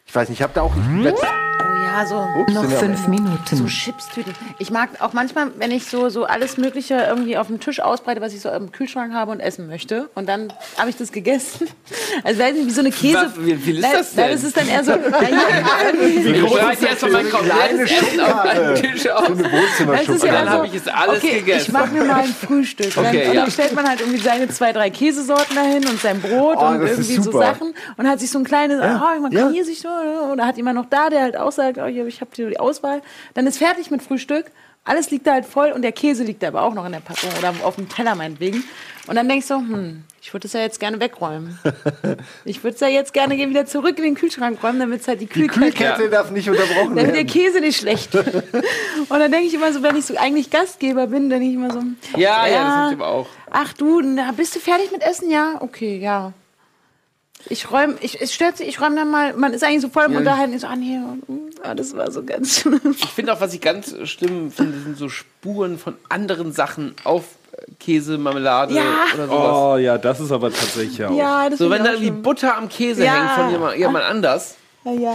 Ich weiß nicht, ich habe da auch. Ich Oh ja, so. ups, Noch ja- fünf So Minuten. Chipstüten. Ich mag auch manchmal, wenn ich so, so alles Mögliche irgendwie auf dem Tisch ausbreite, was ich so im Kühlschrank habe und essen möchte. Und dann habe ich das gegessen. Also weiß nicht, wie so eine Käse. Was? Wie viel ist Nein, das denn? nein, Das ist dann eher so. na ja, Ich bereite erst mal mein komplettes Essen auf meinem Tisch aus. so eine Das ist Wohnzimmerschuppe. ja dann so, hab ich es alles okay, gegessen. Ich mache mir mal ein Frühstück. Und, Okay, dann, und ja. dann stellt man halt irgendwie seine zwei, drei Käsesorten dahin und sein Brot Oh, und irgendwie so. Sachen. Und hat sich so ein kleines, oh, man kann ja. hier sich so, oder hat jemand noch da, der halt auch sagt, oh, hier, ich habe die Auswahl. Dann ist fertig mit Frühstück. Alles liegt da halt voll und der Käse liegt da aber auch noch in der Packung oder auf dem Teller meinetwegen. Und dann denkst du, hm, ich würde das ja jetzt gerne wegräumen. Ich würde es ja jetzt gerne wieder zurück in den Kühlschrank räumen, damit es halt die, Die Kühlkette Kühlkette darf nicht unterbrochen damit der werden. Käse nicht schlecht wird. Und dann denke ich immer so, wenn ich so eigentlich Gastgeber bin, dann denke ich immer so, Ja, ja, das hab ich aber auch. ach du, na, bist du fertig mit Essen? Ja, okay, ja. Ich räume, ich, es stört sich, ich räume dann mal, man ist eigentlich so voll im Unterhalten, ich so, ah nee, ah, das war so ganz schlimm. Ich finde auch, was ich ganz schlimm finde, sind so Spuren von anderen Sachen auf Käse, Marmelade Ja. oder sowas. Oh ja, das ist aber tatsächlich ja auch. Ja, das So, wenn da irgendwie schlimm. Butter am Käse Ja. hängt von jemand, jemand anders. Ja, ja.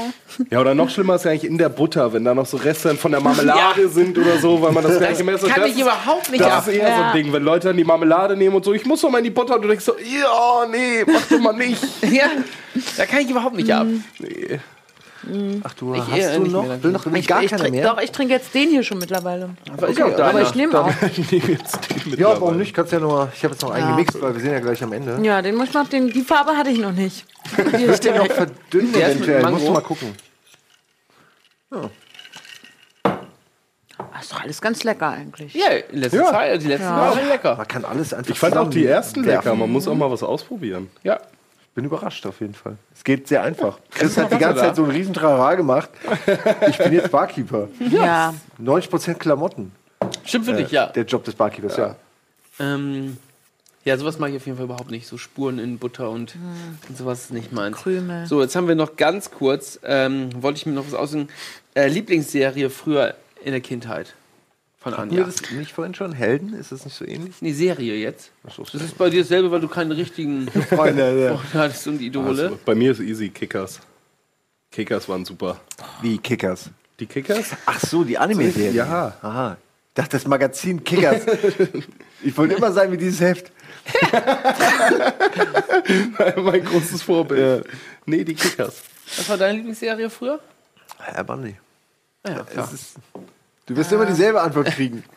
Ja, oder noch schlimmer ist ja eigentlich in der Butter, wenn da noch so Reste von der Marmelade Ja. sind oder so, weil man das gleiche Messer Kann das ich ist- überhaupt nicht Das ab. ist eher so Ja. ein Ding, wenn Leute dann die Marmelade nehmen und so, ich muss doch mal in die Butter und du denkst so, ja, nee, mach doch mal nicht. Ja, da kann ich überhaupt nicht ab. Nee. Ach du, Ich hast eher du noch? mehr, Will noch irgendwie gar ich trink, mehr? Doch, ich trinke jetzt den hier schon mittlerweile. Aber ist ja auch Aber ich nehme auch. Ich nehme jetzt den Ja, warum nicht? Kannst ja noch mal, ich habe jetzt noch einen Ja. gemixt, weil wir sind ja gleich am Ende. Ja, den muss ich noch, den, die Farbe hatte ich noch nicht. Die Ist der noch verdünnt eventuell? Musst du mal gucken. Das ist doch alles ganz lecker eigentlich. Ja, in letzter Ja. Zeit, die letzten Ja. waren lecker. Man kann alles einfach Ich fand auch die ersten lecker, man muss auch mal was ausprobieren. Ja. Bin überrascht auf jeden Fall. Es geht sehr einfach. Chris hat die ganze da? Zeit so einen riesen Trara gemacht. Ich bin jetzt Barkeeper. Ja. 90% Klamotten. Stimmt für dich, ja. Der Job des Barkeepers, ja. Ähm, ja, sowas mag ich auf jeden Fall überhaupt nicht. So Spuren in Butter und, und sowas ist nicht meins. Krümel. So, jetzt haben wir noch ganz kurz, ähm, wollte ich mir noch was aussuchen. Äh, Lieblingsserie früher in der Kindheit. Von Hatten wir Anja. das nicht vorhin schon? Helden? Ist das nicht so ähnlich? Die Serie jetzt. Das ist bei dir dasselbe, weil du keinen richtigen Freunde, ja. Freund hattest und Idole. Also, bei mir ist easy Kickers. Kickers waren super. Wie Kickers. Die Kickers? Ach so, die Anime-Serie. Ja. Aha. Ich dachte, das Magazin Kickers. ich wollte immer sein wie dieses Heft. mein großes Vorbild. Nee, die Kickers. Was war deine Lieblingsserie früher? Herr Bunny. Ja, klar. Du wirst immer dieselbe Antwort kriegen.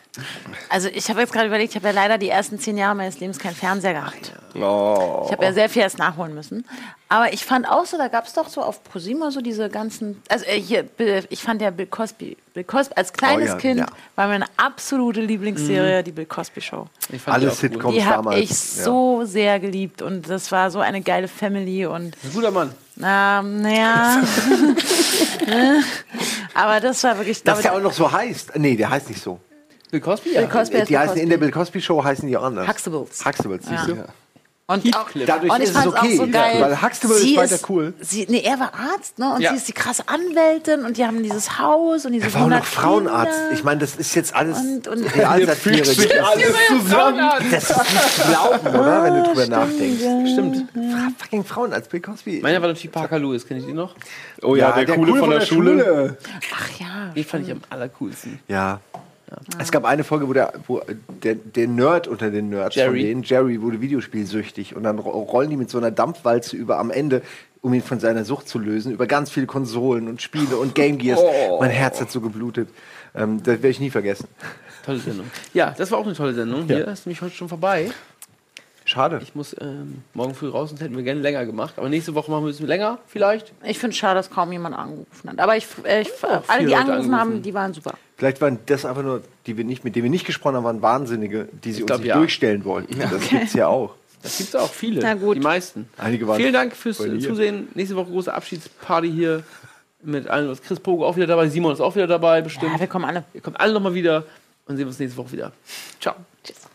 Also ich habe jetzt gerade überlegt, ich habe ja leider die ersten zehn Jahre meines Lebens keinen Fernseher gehabt. Oh. Ich habe ja sehr viel erst nachholen müssen. Aber ich fand auch so, da gab es doch so auf ProSieben so diese ganzen, also äh, hier, ich fand ja Bill Cosby, Bill Cosby als kleines Oh ja, Kind ja. war meine absolute Lieblingsserie, die Bill Cosby Show. Ich fand die Alle auch gut. Sitcoms Die habe damals. ich so sehr geliebt und das war so eine geile Family und Ein guter Mann. ähm, naja. Aber das war wirklich, Dass der auch noch so heißt. Nee, der heißt nicht so. Bill Cosby? Ja. Bill Cosby heißt Die heißen in der. Bill Cosby Show heißen die anders. Huxtables. Huxtables, siehst du? Und auch, Dadurch und ich ist es okay. auch so geil. Weil Huxtable sie ist weiter cool. Sie, nee, er war Arzt, ne? Und Ja. sie ist die krasse Anwältin und die haben dieses Haus und diese Er war auch 100 noch Frauenarzt. Kinder. Ich meine, das ist jetzt alles Und- und- Realsatire. Das ist alles zusammen. das ist nicht glauben, oder? Wenn du drüber nachdenkst. Stimmt. Fra- Fucking Frauenarzt, Bill Cosby. Meiner war natürlich Parker Lewis, kennt ihr die noch? Oh ja, der, coole von der, Schule. Ach ja. Die fand ich am allercoolsten. Ja. Es gab eine Folge, wo der, wo der, der Nerd unter den Nerds von Jerry. denen, Jerry, wurde Videospielsüchtig und dann ro- rollen die mit so einer Dampfwalze über am Ende, um ihn von seiner Sucht zu lösen, über ganz viele Konsolen und Spiele und Game Gears. Mein Herz hat so geblutet. Ähm, das werde ich nie vergessen. Tolle Sendung. Ja, das war auch eine tolle Sendung. Hier ist nämlich heute schon vorbei. Schade. Ich muss ähm, morgen früh raus, sonst hätten wir gerne länger gemacht. Aber nächste Woche machen wir ein bisschen länger, vielleicht. Ich finde es schade, dass kaum jemand angerufen hat. Aber ich, äh, ich alle, die Leute angerufen haben, angerufen. die waren super. Vielleicht waren das einfach nur, die wir nicht, mit denen wir nicht gesprochen haben, waren Wahnsinnige, die sie uns glaub, nicht ja. durchstellen wollten. Das gibt's ja auch. Das gibt es auch viele. Na gut. Die meisten. Einige waren Vielen Dank fürs. Zusehen. Nächste Woche große Abschiedsparty hier mit allen. Chris Pogo auch wieder dabei. Simon ist auch wieder dabei, bestimmt. Ja, wir kommen alle. Ihr kommt alle nochmal wieder und sehen uns nächste Woche wieder. Ciao. Tschüss.